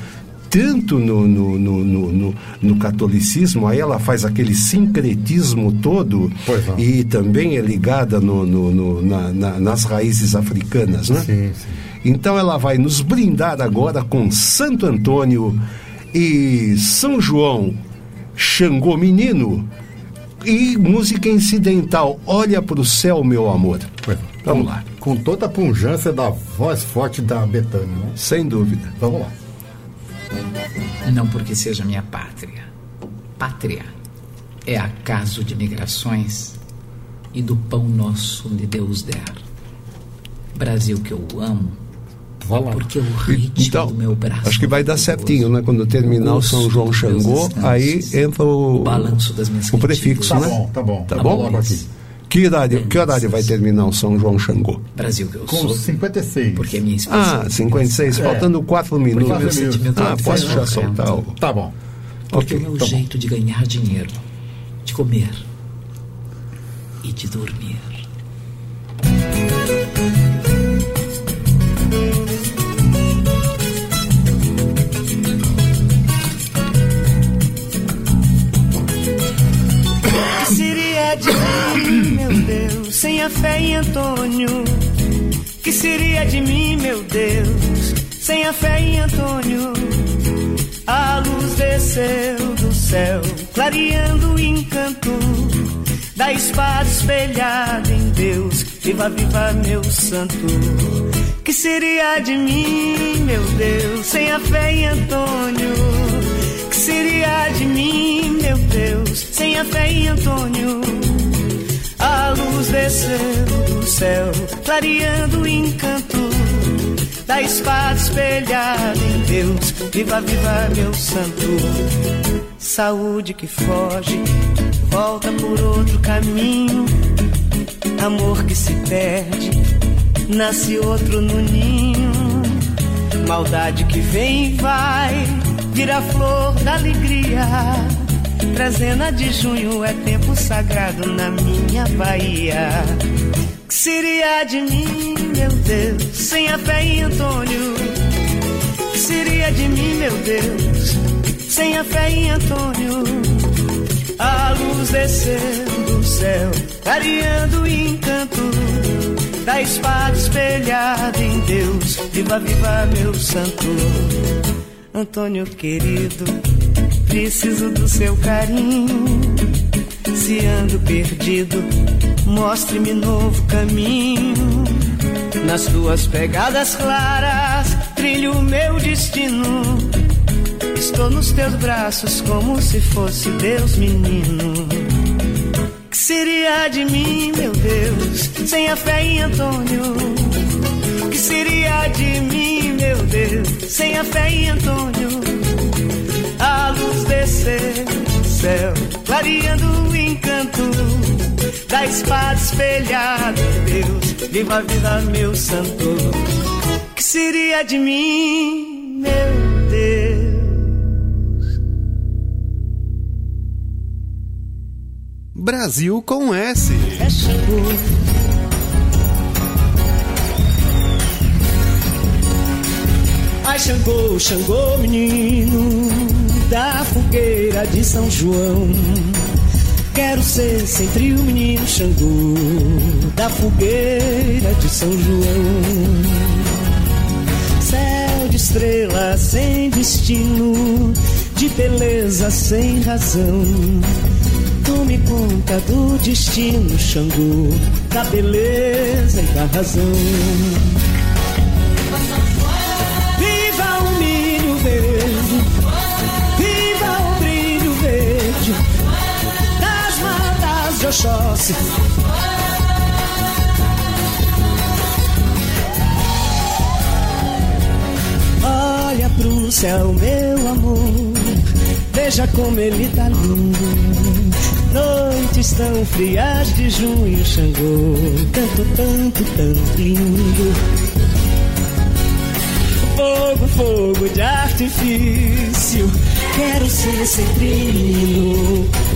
tanto no, no, no, no, no- catolicismo, aí ela faz aquele sincretismo todo e também é ligada no, no- no- na- na- nas raízes africanas, né? Sim, sim. Então ela vai nos brindar agora com Santo Antônio e São João, Xangô Menino e música incidental. Olha para o céu, meu amor. Pois. Vamos com, lá. Com toda a punjância da voz forte da Betânia, né? Sem dúvida. Vamos lá. Não porque seja minha pátria. Pátria é acaso de migrações e do pão nosso onde Deus der. Brasil que eu amo, Vai lá. porque o ritmo Então, do meu braço. acho que vai dar certinho, né? Quando terminar o São João Xangô, aí entra o, O balanço das minhas o prefixo, Tá né? bom, tá bom. Tá Tá bom? aqui. Que horário, que horário vai terminar o São João Xangô? Brasil que eu Com sou, 56. porque é minha Ah, inspiração. 56, É. faltando 4 minutos. quatro meu minutos. sentimento Ah, é posso já soltar o... Tá bom. Porque Ok, o meu tá bom. jeito de ganhar dinheiro, de comer e de dormir. De mim, meu Deus, sem a fé em Antônio? Que seria de mim, meu Deus, sem a fé em Antônio? A luz desceu do céu, clareando o encanto da espada espelhada em Deus. Viva, viva, meu santo. Que seria de mim, meu Deus, sem a fé em Antônio? Que seria de mim, meu Deus, sem a fé em Antônio? A luz desceu do céu, clareando o encanto da espada espelhada em Deus. Viva, viva, meu santo. Saúde que foge, volta por outro caminho. Amor que se perde, nasce outro no ninho. Maldade que vem e vai, vira flor da alegria. Trezena de junho é tempo sagrado na minha Bahia. Que seria de mim, meu Deus, sem a fé em Antônio? Que seria de mim, meu Deus, sem a fé em Antônio? A luz descendo do céu, clareando o encanto da espada espelhada em Deus. Viva, viva, meu santo. Antônio querido, preciso do seu carinho. Se ando perdido, mostre-me novo caminho. Nas tuas pegadas claras, trilho o meu destino. Estou nos teus braços como se fosse Deus menino. Que seria de mim, meu Deus, sem a fé em Antônio? Que seria de mim, sem a fé em Antônio? A luz descer do céu, clareando o encanto da espada espelhada Deus. Viva a vida, meu santo. Que seria de mim, meu Deus? Brasil com S. É Ai, Xangô, Xangô, menino da fogueira de São João. Quero ser sempre o menino Xangô da fogueira de São João. Céu de estrelas sem destino, de beleza sem razão. Tome conta do destino, Xangô, da beleza e da razão. Oxóssi. Olha pro céu, meu amor, veja como ele tá lindo. Noites tão frias de junho, Xangô, tanto, tanto, tanto lindo. Fogo, fogo de artifício, quero ser sempre menino.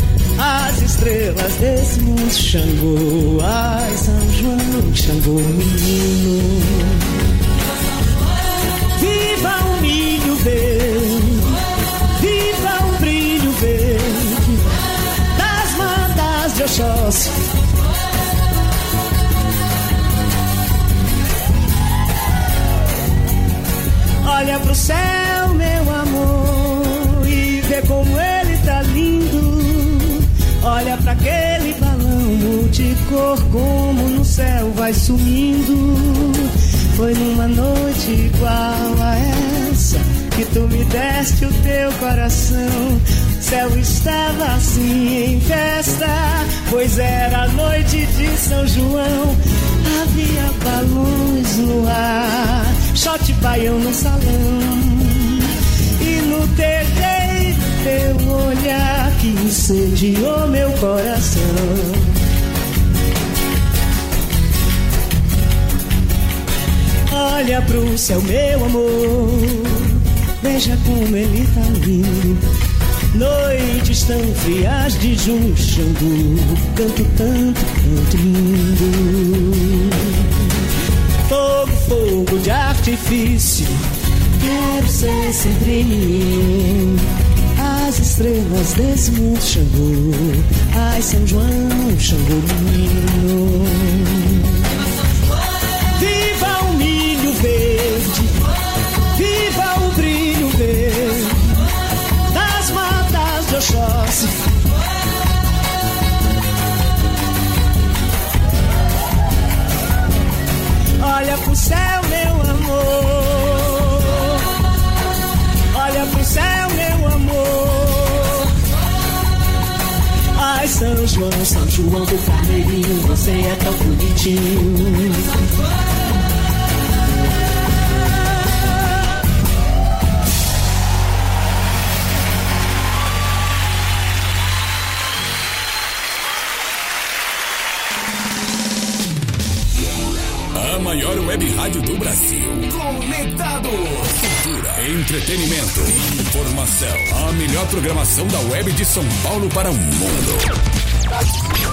Estrelas desse Xangô, ai, São João, Xangô, menino. Viva o milho verde, viva o brilho verde das matas de Oxóssi. Olha pro céu, multicor, como no céu vai sumindo. Foi numa noite igual a essa que tu me deste o teu coração. O céu estava assim em festa, pois era a noite de São João. Havia balões no ar, shot baião no salão. E no terreiro teu olhar que incendiou meu coração. Olha pro céu, meu amor, veja como ele tá lindo. Noites tão frias de junho, Xangu, canto tanto, canto lindo. Fogo, fogo de artifício, quero ser sempre. As estrelas desse mundo, Xangu, ai São João, Xangu menino. Oxóssi. Olha pro céu, meu amor. Olha pro céu, meu amor. Ai, São João, São João do Carneirinho, você é tão bonitinho. Entretenimento, informação. A melhor programação da web de São Paulo para o mundo.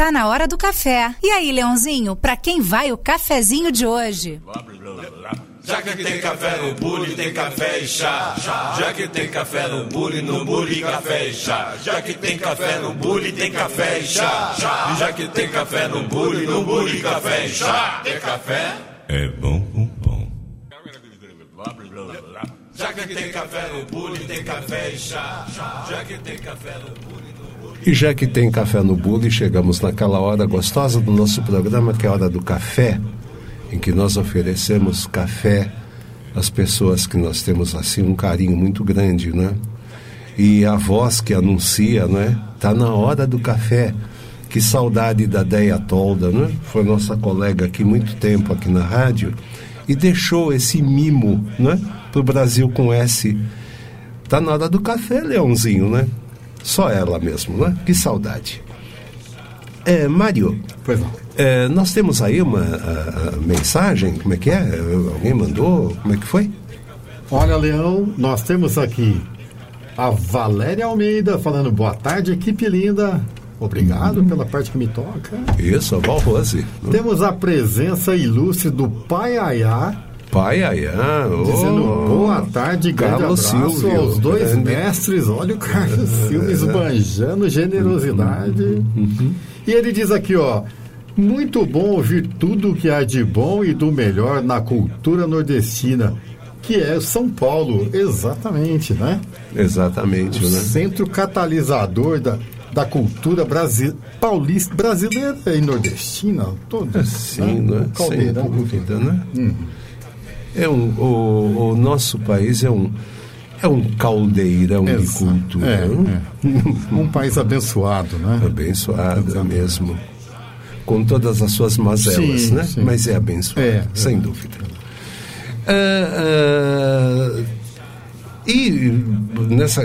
Tá na hora do café. E aí, Leãozinho, pra quem vai o cafezinho de hoje? Já que tem café no bule, tem café e chá. Já que tem café no bule, no bule, café e chá. Já que tem café no bule, tem café e chá. Já que tem café no bule, no bule, café e chá. Tem café? É bom, bom. Já que tem café no bule, tem café e chá. Já que tem café no bule. E já que tem café no bule, chegamos naquela hora gostosa do nosso programa, que é a hora do café, em que nós oferecemos café às pessoas que nós temos assim um carinho muito grande, né? E a voz que anuncia, né? Tá na hora do café. Que saudade da Deia Tolda, né? Foi nossa colega aqui muito tempo aqui na rádio e deixou esse mimo, né? Pro Brasil com S. Tá na hora do café, Leãozinho, né? Só ela mesmo, né? Que saudade. É, Mário. Pois não. É, nós temos aí uma a- a mensagem, como é que é? Alguém mandou? Como é que foi? Olha, Leão, nós temos aqui a Valéria Almeida falando boa tarde, equipe linda. Obrigado pela parte que me toca. Isso, a Val Rose. Temos a presença ilustre do Pai Ayá, Pai dizendo oh, boa tarde, grande Carlos abraço Silvio, aos dois grande. mestres. Olha o Carlos [LAUGHS] Silvio esbanjando generosidade. E ele diz aqui, ó. Muito bom ouvir tudo o que há de bom e do melhor na cultura nordestina, que é São Paulo. Exatamente, né? Exatamente, o né? centro catalisador da, da cultura brasi paulista, brasileira e nordestina, todos. Sim, né? Sem Caldeirão. dúvida, né? É um, o, o nosso país é um, é um caldeirão de Exato. cultura. É, né? Um país abençoado, né? Abençoado mesmo. Com todas as suas mazelas, Sim, né? sim. Mas é abençoado, É, sem é. dúvida. Ah, ah, e nessa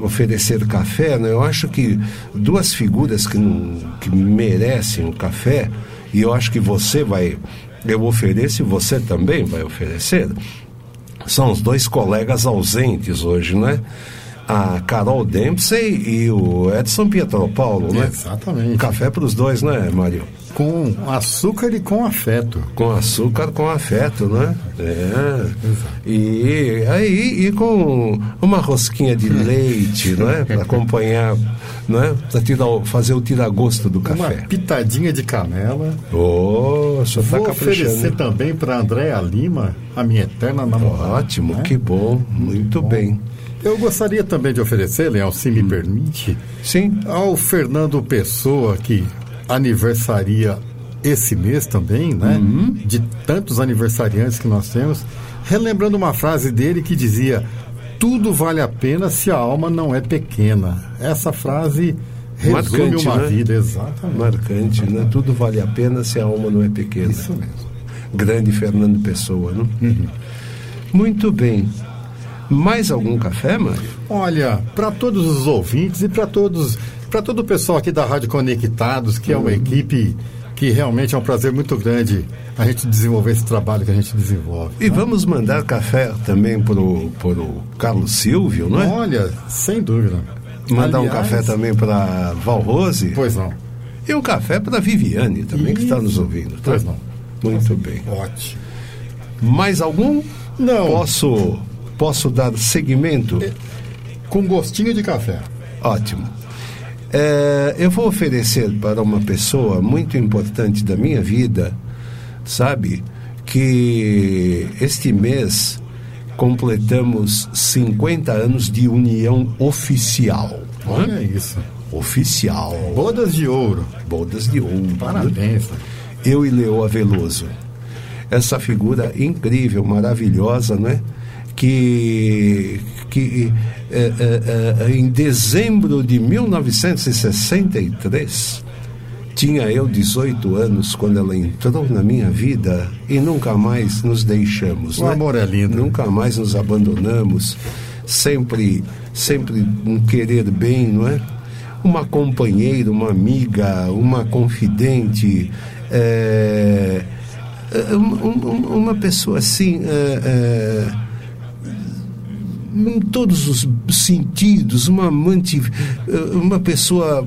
oferecer café, né, eu acho que duas figuras que, que merecem o café, e eu acho que você vai, eu ofereço e você também vai oferecer, são os dois colegas ausentes hoje, né? A Carol Dempsey e o Edson Pietropaulo, né? Exatamente. Café para os dois, né, Mário? Com açúcar e com afeto. Com açúcar, com afeto, né? É. E aí, e com uma rosquinha de leite, né? Para acompanhar, né? Para tirar, fazer o tiragosto do Uma café. pitadinha de canela. Ô, o senhor tá Vou oferecer também para Andréa Lima, a minha eterna namorada. Ótimo, né? que bom, muito bem. Eu gostaria também de oferecer, Leão, se me permite, Sim. ao Fernando Pessoa, que aniversaria esse mês também, né? Uhum. De tantos aniversariantes que nós temos, relembrando uma frase dele que dizia: Tudo vale a pena se a alma não é pequena. Essa frase resume Marcante, uma né? vida, exatamente. Marcante, né? Tudo vale a pena se a alma não é pequena. Isso mesmo. Grande Fernando Pessoa, né? Uhum. Muito bem. Mais algum café, Mário? Olha, para todos os ouvintes e para todos, para todo o pessoal aqui da Rádio Conectados, que é uma equipe que realmente é um prazer muito grande a gente desenvolver esse trabalho que a gente desenvolve. E vamos mandar café também pro, pro Carlos Silvio, não é? Olha, sem dúvida. Mandar um Aliás, café também para Val Rose. Pois não. E um café para Viviane também, que está nos ouvindo. Tá? Pois não. Muito bem. Ótimo. Mais algum? Não. Posso, posso dar seguimento? Com gostinho de café. Ótimo. É, eu vou oferecer para uma pessoa muito importante da minha vida, sabe, que este mês completamos 50 anos de união oficial. não é? Olha isso. Oficial. Bodas de ouro. Bodas de ouro. Parabéns. Eu e Leoa Veloso. Essa figura incrível, maravilhosa, né? Que, que é, é, é, em dezembro de 1963, tinha eu 18 anos quando ela entrou na minha vida e nunca mais nos deixamos. O né? amor é lindo. Nunca mais nos abandonamos. Sempre, sempre um querer bem, não é? Uma companheira, uma amiga, uma confidente, é, é, um- um- uma pessoa assim. é, é, em todos os sentidos, uma amante, eh, uma pessoa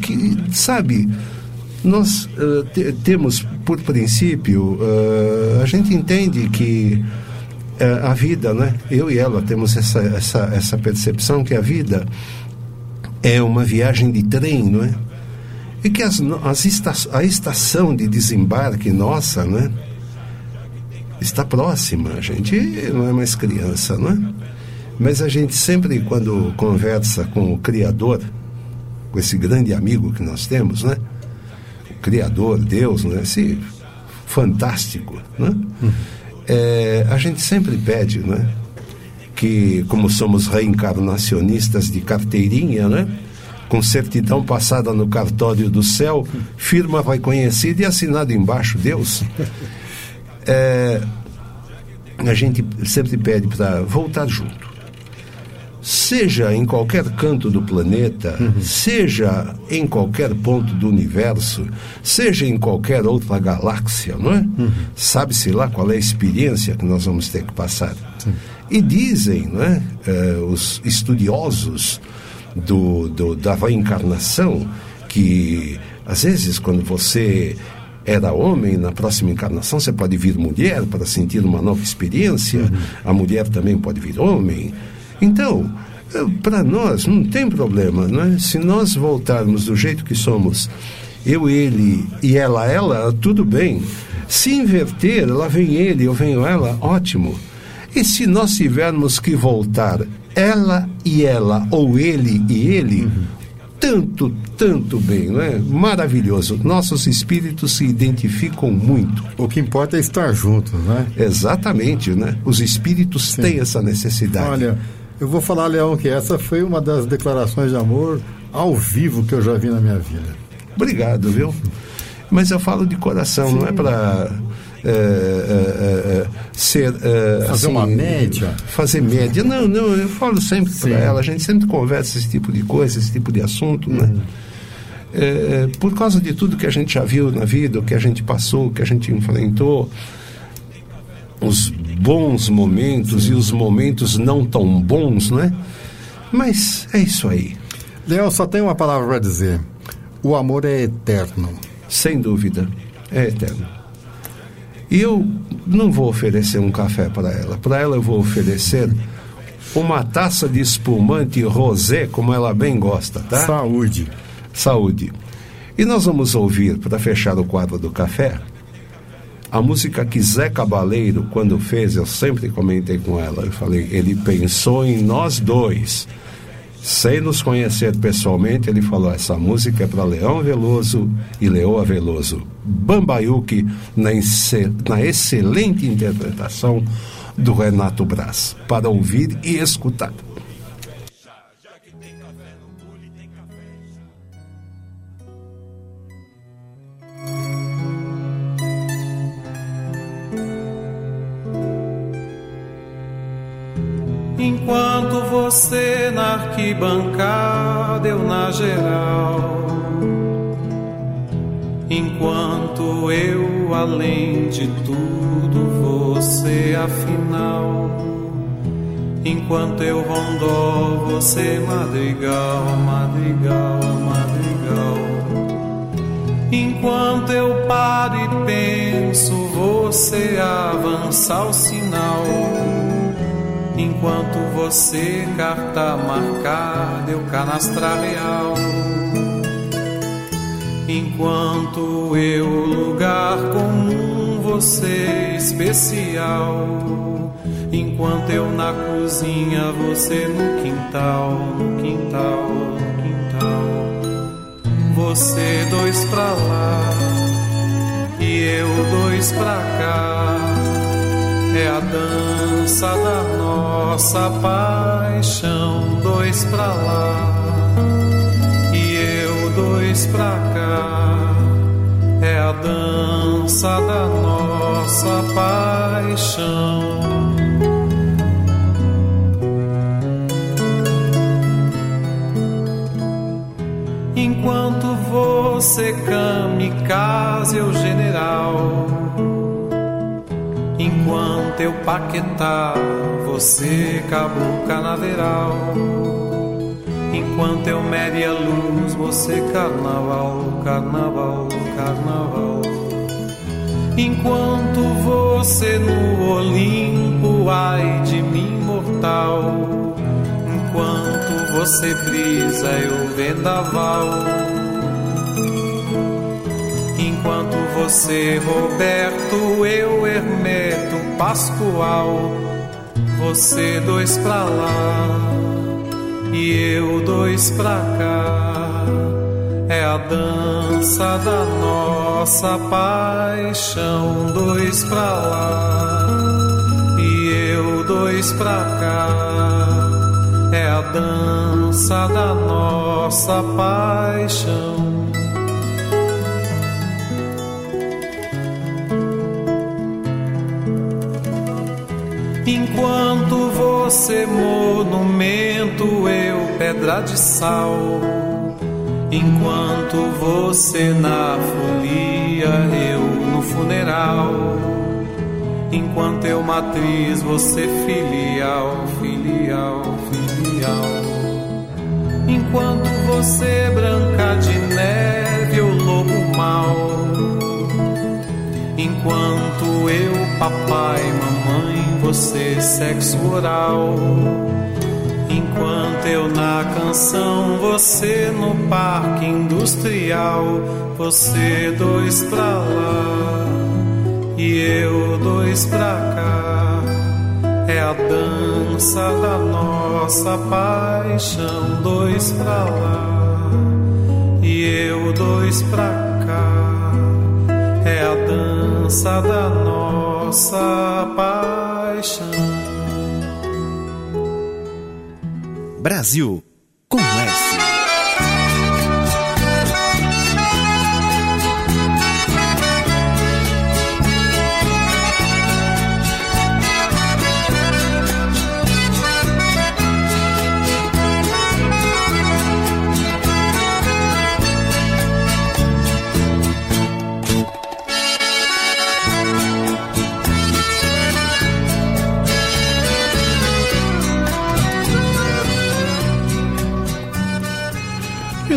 que, sabe, nós te- temos por princípio, eh, a gente entende que eh, a vida, né? Eu e ela temos essa, essa, essa percepção que a vida é uma viagem de trem, não é? E que as, as esta, a estação de desembarque nossa, né? Está próxima, a gente não é mais criança, não é? Mas a gente sempre, quando conversa com o Criador, com esse grande amigo que nós temos, né? O Criador, Deus, né? Esse fantástico, né? É, a gente sempre pede, né? Que, como somos reencarnacionistas de carteirinha, né? Com certidão passada no cartório do céu, firma reconhecida e assinado embaixo, Deus. É, a gente sempre pede para voltar junto. Seja em qualquer canto do planeta, seja em qualquer ponto do universo, seja em qualquer outra galáxia, não é? Sabe-se lá qual é a experiência que nós vamos ter que passar. E dizem, não é? Eh, os estudiosos do, do, da reencarnação que às vezes quando você era homem, na próxima encarnação você pode vir mulher para sentir uma nova experiência, a mulher também pode vir homem. Então, para nós não tem problema, não é? Se nós voltarmos do jeito que somos, eu, ele e ela, ela, tudo bem. Se inverter, lá vem ele, eu venho ela, ótimo. E se nós tivermos que voltar, ela e ela, ou ele e ele, tanto, tanto bem, não é? Maravilhoso. Nossos espíritos se identificam muito. O que importa é estar juntos, né? Exatamente, né? Os espíritos têm essa necessidade. Olha, eu vou falar, Leão, que essa foi uma das declarações de amor ao vivo que eu já vi na minha vida. Obrigado, viu? Mas eu falo de coração, não é para ser é, Fazer uma média? fazer média não não eu falo sempre para ela a gente sempre conversa esse tipo de coisa esse tipo de assunto né. É, por causa de tudo que a gente já viu na vida o que a gente passou o que a gente enfrentou os bons momentos e os momentos não tão bons né mas é isso aí Leão, só tem uma palavra para dizer: o amor é eterno. Sem dúvida, é eterno. E eu não vou oferecer um café para ela. Para ela eu vou oferecer uma taça de espumante rosé, como ela bem gosta, tá? Saúde. Saúde. E nós vamos ouvir, para fechar o quadro do café, a música que Zé Cabaleiro, quando fez, eu sempre comentei com ela. Eu falei, ele pensou em nós dois. Sem nos conhecer pessoalmente, ele falou: essa música é para Leão Veloso e Leoa Veloso. Bambaiuque, na, na excelente interpretação do Renato Braz, para ouvir e escutar. Você na arquibancada, eu na geral. Enquanto eu, além de tudo, você afinal. Enquanto eu rondó, você madrigal, madrigal, madrigal. Enquanto eu paro e penso, você avança o sinal. Enquanto você carta marcada, eu canastra real. Enquanto eu lugar comum, você especial. Enquanto eu na cozinha, você no quintal, no quintal, no quintal. Você dois pra lá e eu dois pra cá. É a dança da nossa paixão, dois pra lá e eu dois pra cá. É a dança da nossa paixão. Enquanto você kamikaze, eu general. Enquanto eu paquetar, você caboclo canaveral. Enquanto eu mede a luz, você carnaval, carnaval, carnaval. Enquanto você no Olimpo, ai de mim mortal. Enquanto você brisa, eu vendaval. Enquanto você Roberto, eu Hermeto Pascoal. Você dois pra lá e eu dois pra cá. É a dança da nossa paixão, dois pra lá e eu dois pra cá. É a dança da nossa paixão. Enquanto você monumento, eu pedra de sal. Enquanto você na folia, eu no funeral. Enquanto eu matriz, você filial, filial, filial. Enquanto você branca de neve, eu lobo mau. Enquanto eu papai, mamãe, você sexo oral. Enquanto eu na canção, você no parque industrial, você dois pra lá e eu dois pra cá. É a dança da nossa paixão, dois pra lá e eu dois pra cá. A dança da nossa paixão. Brasil com S.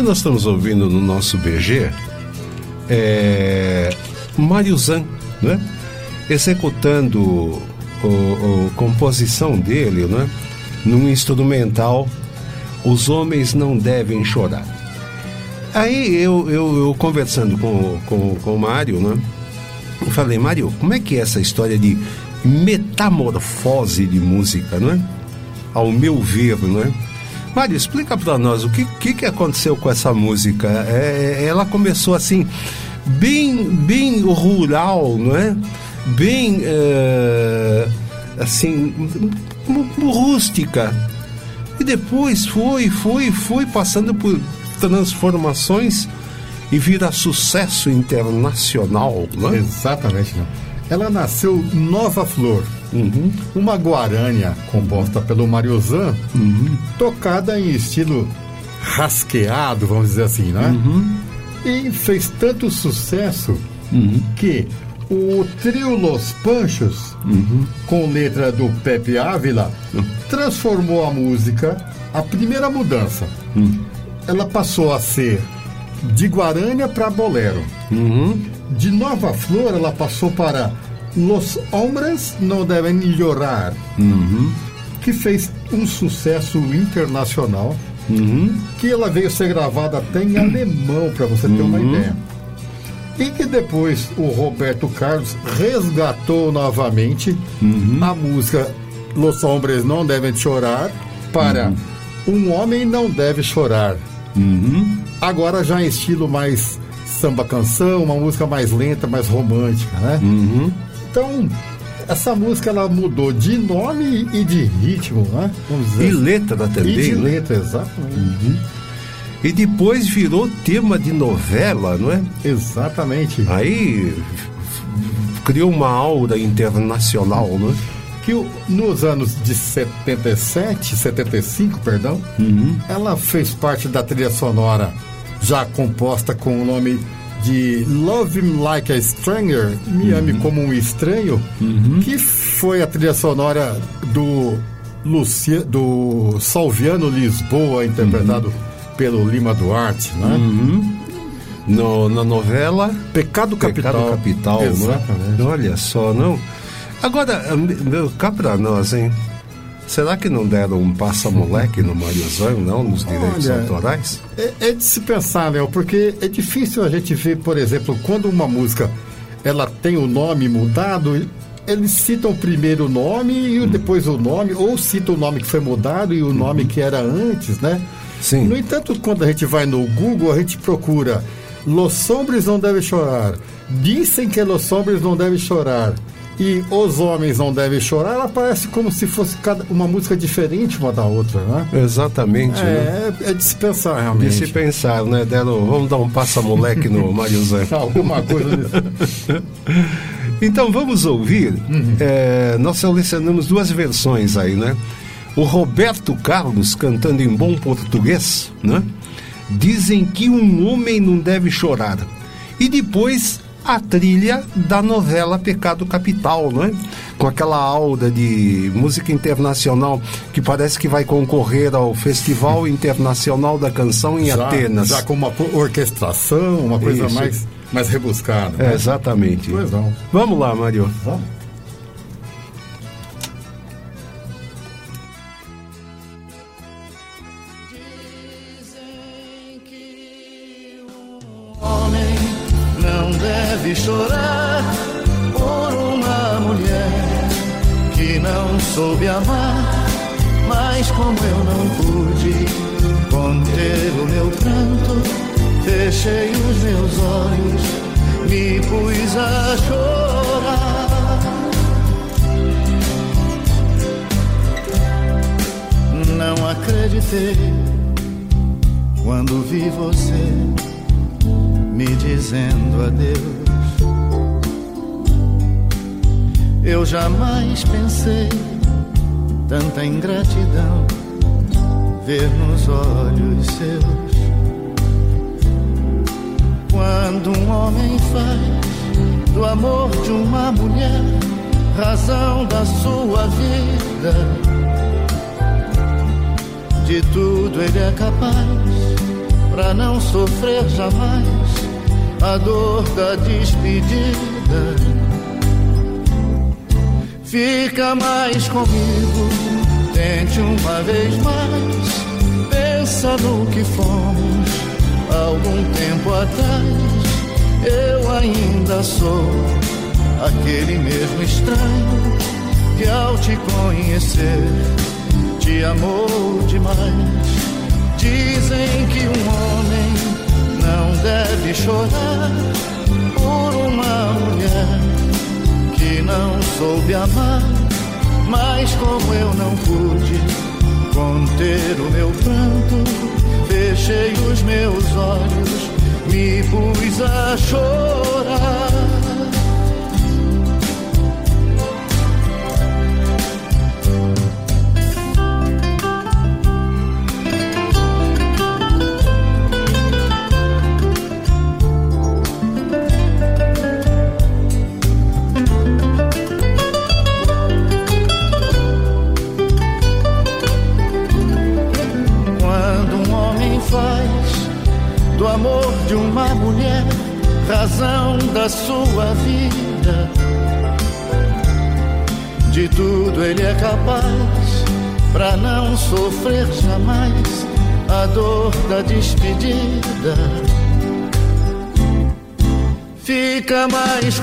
nós estamos ouvindo no nosso BG é, Mário Zan, né? executando o- composição dele né? num instrumental Os Homens Não Devem Chorar. Aí eu, eu, eu conversando com, com, com o Mário, né? eu falei, Mário, como é que é essa história de metamorfose de música, não é? Ao meu ver, não é? Mário, explica para nós o que, que, que aconteceu com essa música. É, ela começou assim, bem, bem rural, não é? Bem, é, assim, rústica. E depois foi, foi, foi passando por transformações e vira sucesso internacional, não é? Exatamente, não. Ela nasceu Nova Flor, Uhum. uma guarânia composta pelo Mariozan, Uhum. tocada em estilo rasqueado, vamos dizer assim, né? Uhum. E fez tanto sucesso que o trio Los Panchos, Uhum. com letra do Pepe Ávila, transformou a música, a primeira mudança. Ela passou a ser de Guarânia para Bolero. Uhum. De Nova Flor, ela passou para Los Hombres Não Devem Llorar, Uhum. que fez um sucesso internacional, que ela veio ser gravada até em alemão, para você ter uma Uhum. ideia. E que depois o Roberto Carlos resgatou novamente Uhum. a música Los Hombres Não Devem Chorar para Um Homem Não Deve Chorar. Agora já em estilo mais samba canção, uma música mais lenta, mais romântica, né? Então, essa música ela mudou de nome e de ritmo, né? E assim. letra também, E de né? letra, exatamente. E depois virou tema de novela, não é? Exatamente. Aí criou uma aura internacional, não é? Que nos anos de 77, 75, perdão, ela fez parte da trilha sonora já composta com o nome de Love Him Like a Stranger, Me Ame Como um Estranho, que foi a trilha sonora do, Lucia, do Salviano Lisboa, interpretado pelo Lima Duarte, né? No, na novela Pecado Capital. Pecado Capital, Exatamente. não é? Olha só, não. Agora, meu, cá pra nós, hein? Será que não deram um passa-moleque no Mariozão, não, nos direitos Olha, autorais? É, é de se pensar, Léo, porque é difícil a gente ver, por exemplo, quando uma música ela tem o nome mudado, eles citam primeiro o nome e o- depois o nome, ou citam o nome que foi mudado e o nome que era antes, né? Sim. No entanto, quando a gente vai no Google, a gente procura Los Hombres Não Devem Chorar. Dizem que Los Hombres Não Devem Chorar. E Os Homens Não Devem Chorar, ela parece como se fosse cada, uma música diferente uma da outra, né? Exatamente, né? É, é de se pensar De realmente. se pensar, né? Deram, vamos dar um passa-moleque no [LAUGHS] Mariozão. Alguma coisa desse. [LAUGHS] Então vamos ouvir. É, nós selecionamos duas versões aí, né? O Roberto Carlos cantando em bom português, né? Dizem que um homem não deve chorar. E depois a trilha da novela Pecado Capital, não é? Com aquela aura de música internacional que parece que vai concorrer ao Festival Internacional da Canção em já, Atenas. Já com uma orquestração, uma coisa Isso. mais, mais rebuscada. É, né? exatamente. Pois não. Vamos lá, Mário. Vamos. Pus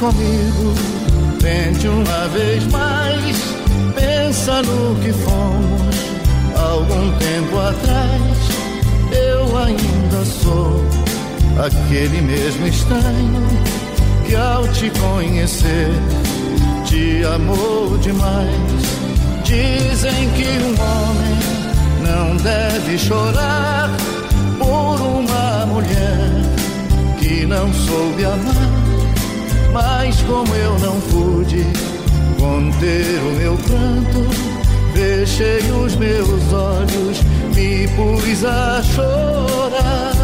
comigo, tente uma vez mais, pensa no que fomos algum tempo atrás. Eu ainda sou aquele mesmo estranho que ao te conhecer te amou demais. Dizem que um homem não deve chorar por uma mulher que não soube amar. Mas como eu não pude conter o meu pranto, fechei os meus olhos, me pus a chorar.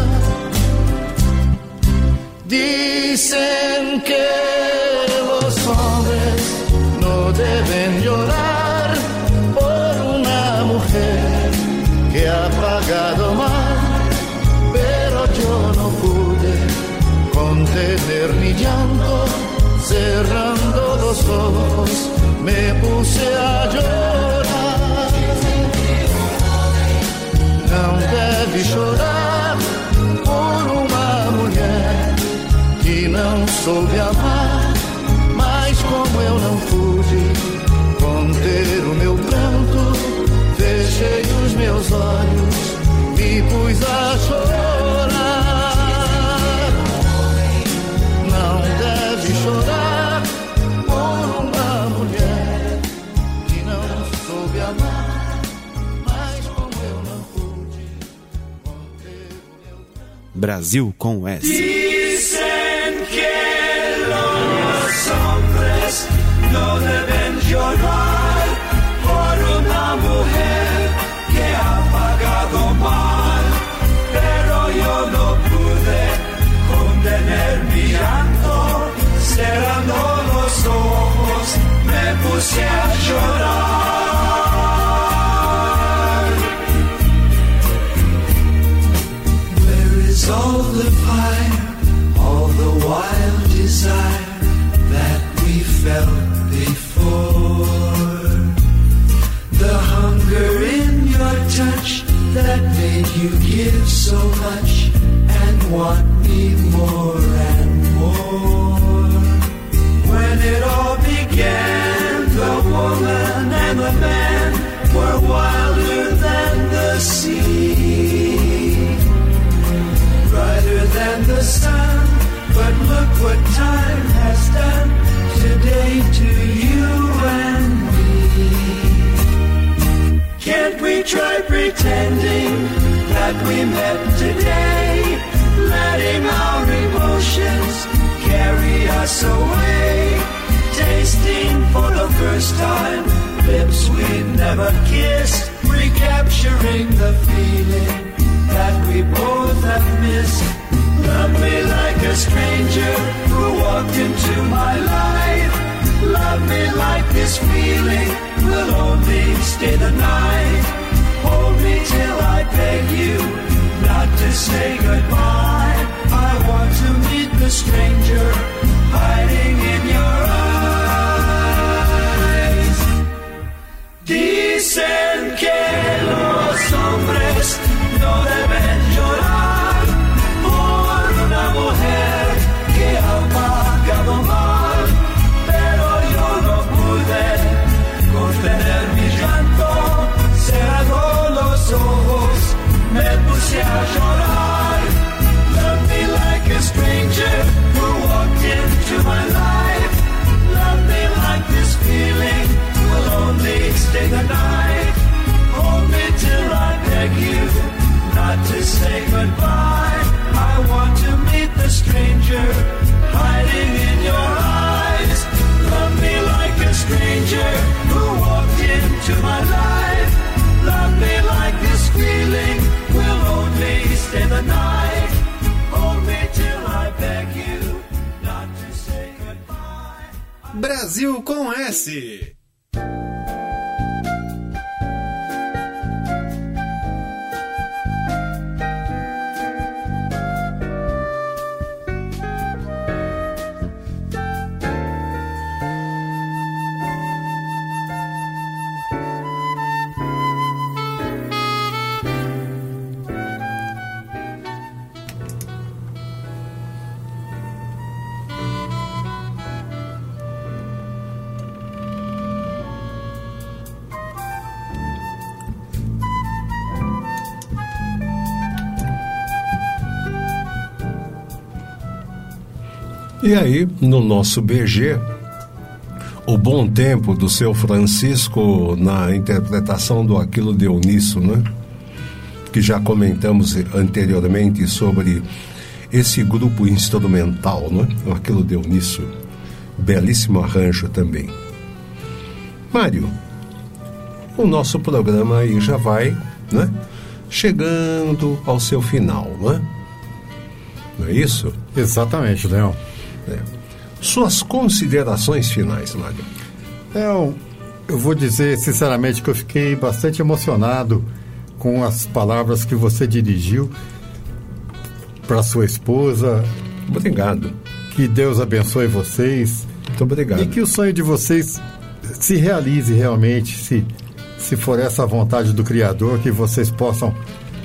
Dicen que los hombres no deben llorar cerrando los ojos me puse a llorar. Não deve chorar por uma mulher que não soube amar, Brasil com S. Dicen que los hombres no deben llorar the first time lips we never kissed. Recapturing the feeling that we both have missed. Love me like a stranger who walked into my life. Love me like this feeling will only stay the night. Hold me till I beg you not to say goodbye. Into my life. Love me like this feeling will only stay the night. Hold me till I beg you not to say goodbye. Brasil com S. E aí, no nosso BG, o bom tempo do seu Francisco na interpretação do Aquilo Deunisso, né? Que já comentamos anteriormente sobre esse grupo instrumental, né? Aquilo Deunisso. Belíssimo arranjo também. Mário, o nosso programa aí já vai, né? Chegando ao seu final, né? Não é isso? Exatamente, Leão. Suas considerações finais, Mário. Leão, eu vou dizer sinceramente que eu fiquei bastante emocionado com as palavras que você dirigiu para sua esposa. Obrigado. Que Deus abençoe vocês. Muito obrigado. E que o sonho de vocês se realize realmente, se, se for essa vontade do Criador, que vocês possam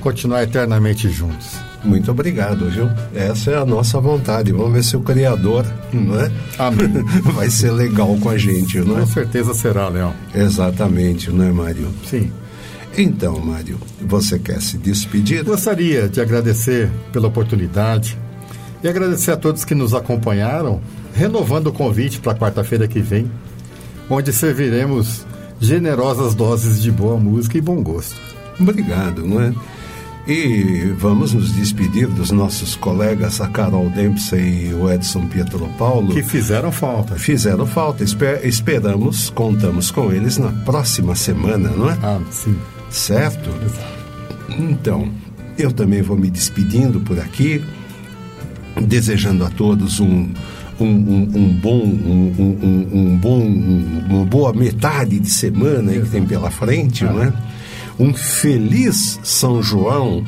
continuar eternamente juntos. Muito obrigado, viu? Essa é a nossa vontade. Vamos ver se o Criador, não é? Amém. [LAUGHS] Vai ser legal com a gente, não é? Com certeza será, Leão. Exatamente, não é, Mário? Sim. Então, Mário, você quer se despedir? Gostaria de agradecer pela oportunidade e agradecer a todos que nos acompanharam, renovando o convite para quarta-feira que vem, onde serviremos generosas doses de boa música e bom gosto. Obrigado, não é? E vamos nos despedir dos nossos colegas, a Carol Dempsey e o Edson Pietro Paulo. Que fizeram falta. Fizeram falta. Esper esperamos, contamos com eles na próxima semana, não é? Ah, sim. Certo? Então, eu também vou me despedindo por aqui, desejando a todos um, um, um, um bom, um, um bom, uma boa metade de semana que tem pela frente, ah. não é? Um feliz São João,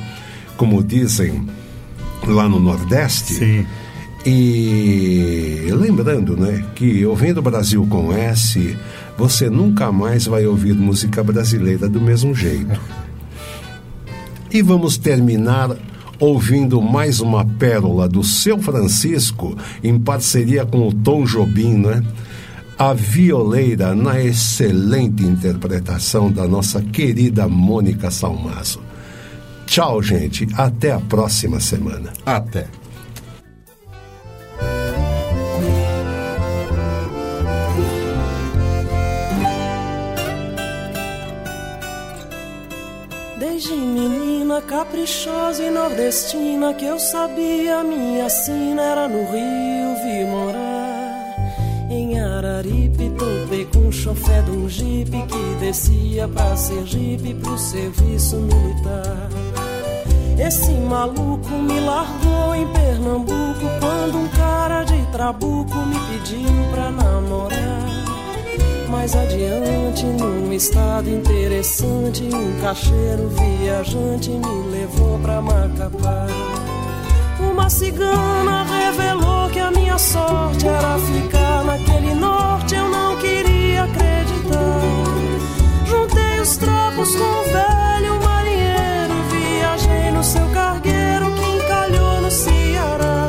como dizem lá no Nordeste. Sim. E lembrando, né, que ouvindo Brasil com S, você nunca mais vai ouvir música brasileira do mesmo jeito. E vamos terminar ouvindo mais uma pérola do seu Francisco em parceria com o Tom Jobim, né? A Violeira na excelente interpretação da nossa querida Mônica Salmazo. Tchau, gente. Até a próxima semana. Até. Desde menina caprichosa e nordestina que eu sabia minha sina era no Rio vi morar. Araripe topei com o chofé de um jipe que descia pra Sergipe pro serviço militar. Esse maluco me largou em Pernambuco quando um cara de trabuco me pediu pra namorar. Mais adiante, num estado interessante, um cacheiro viajante me levou pra Macapá. Uma cigana revelou que a minha sorte era ficar naquele norte, eu não queria acreditar. Juntei os trapos com o velho marinheiro, viajei no seu cargueiro que encalhou no Ceará.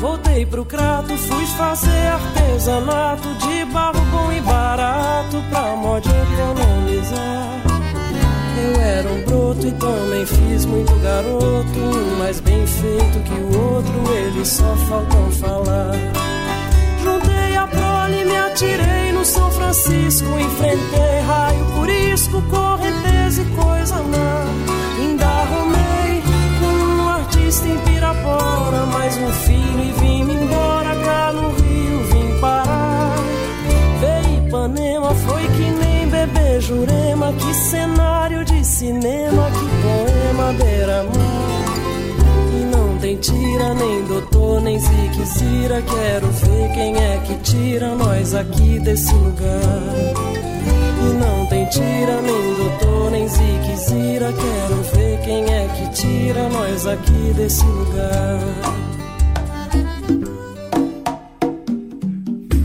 Voltei pro crato, fui fazer artesanato de barro bom e barato pra modo economizar. Eu era um broto e também fiz muito garoto, um mais bem feito que o outro, eles só faltam falar. Juntei a prole, me atirei no São Francisco, enfrentei raio, curisco, correnteza e coisa má. Ainda arrumei com um artista em Pirapora, mais um filho e vim-me embora cá no Rio, vim parar. Veio Ipanema, foi bebê Jurema, que cenário de cinema, que poema beira-mar. E não tem tira, nem doutor, nem ziquezira, quero ver quem é que tira nós aqui desse lugar. E não tem tira, nem doutor, nem ziquezira, quero ver quem é que tira nós aqui desse lugar.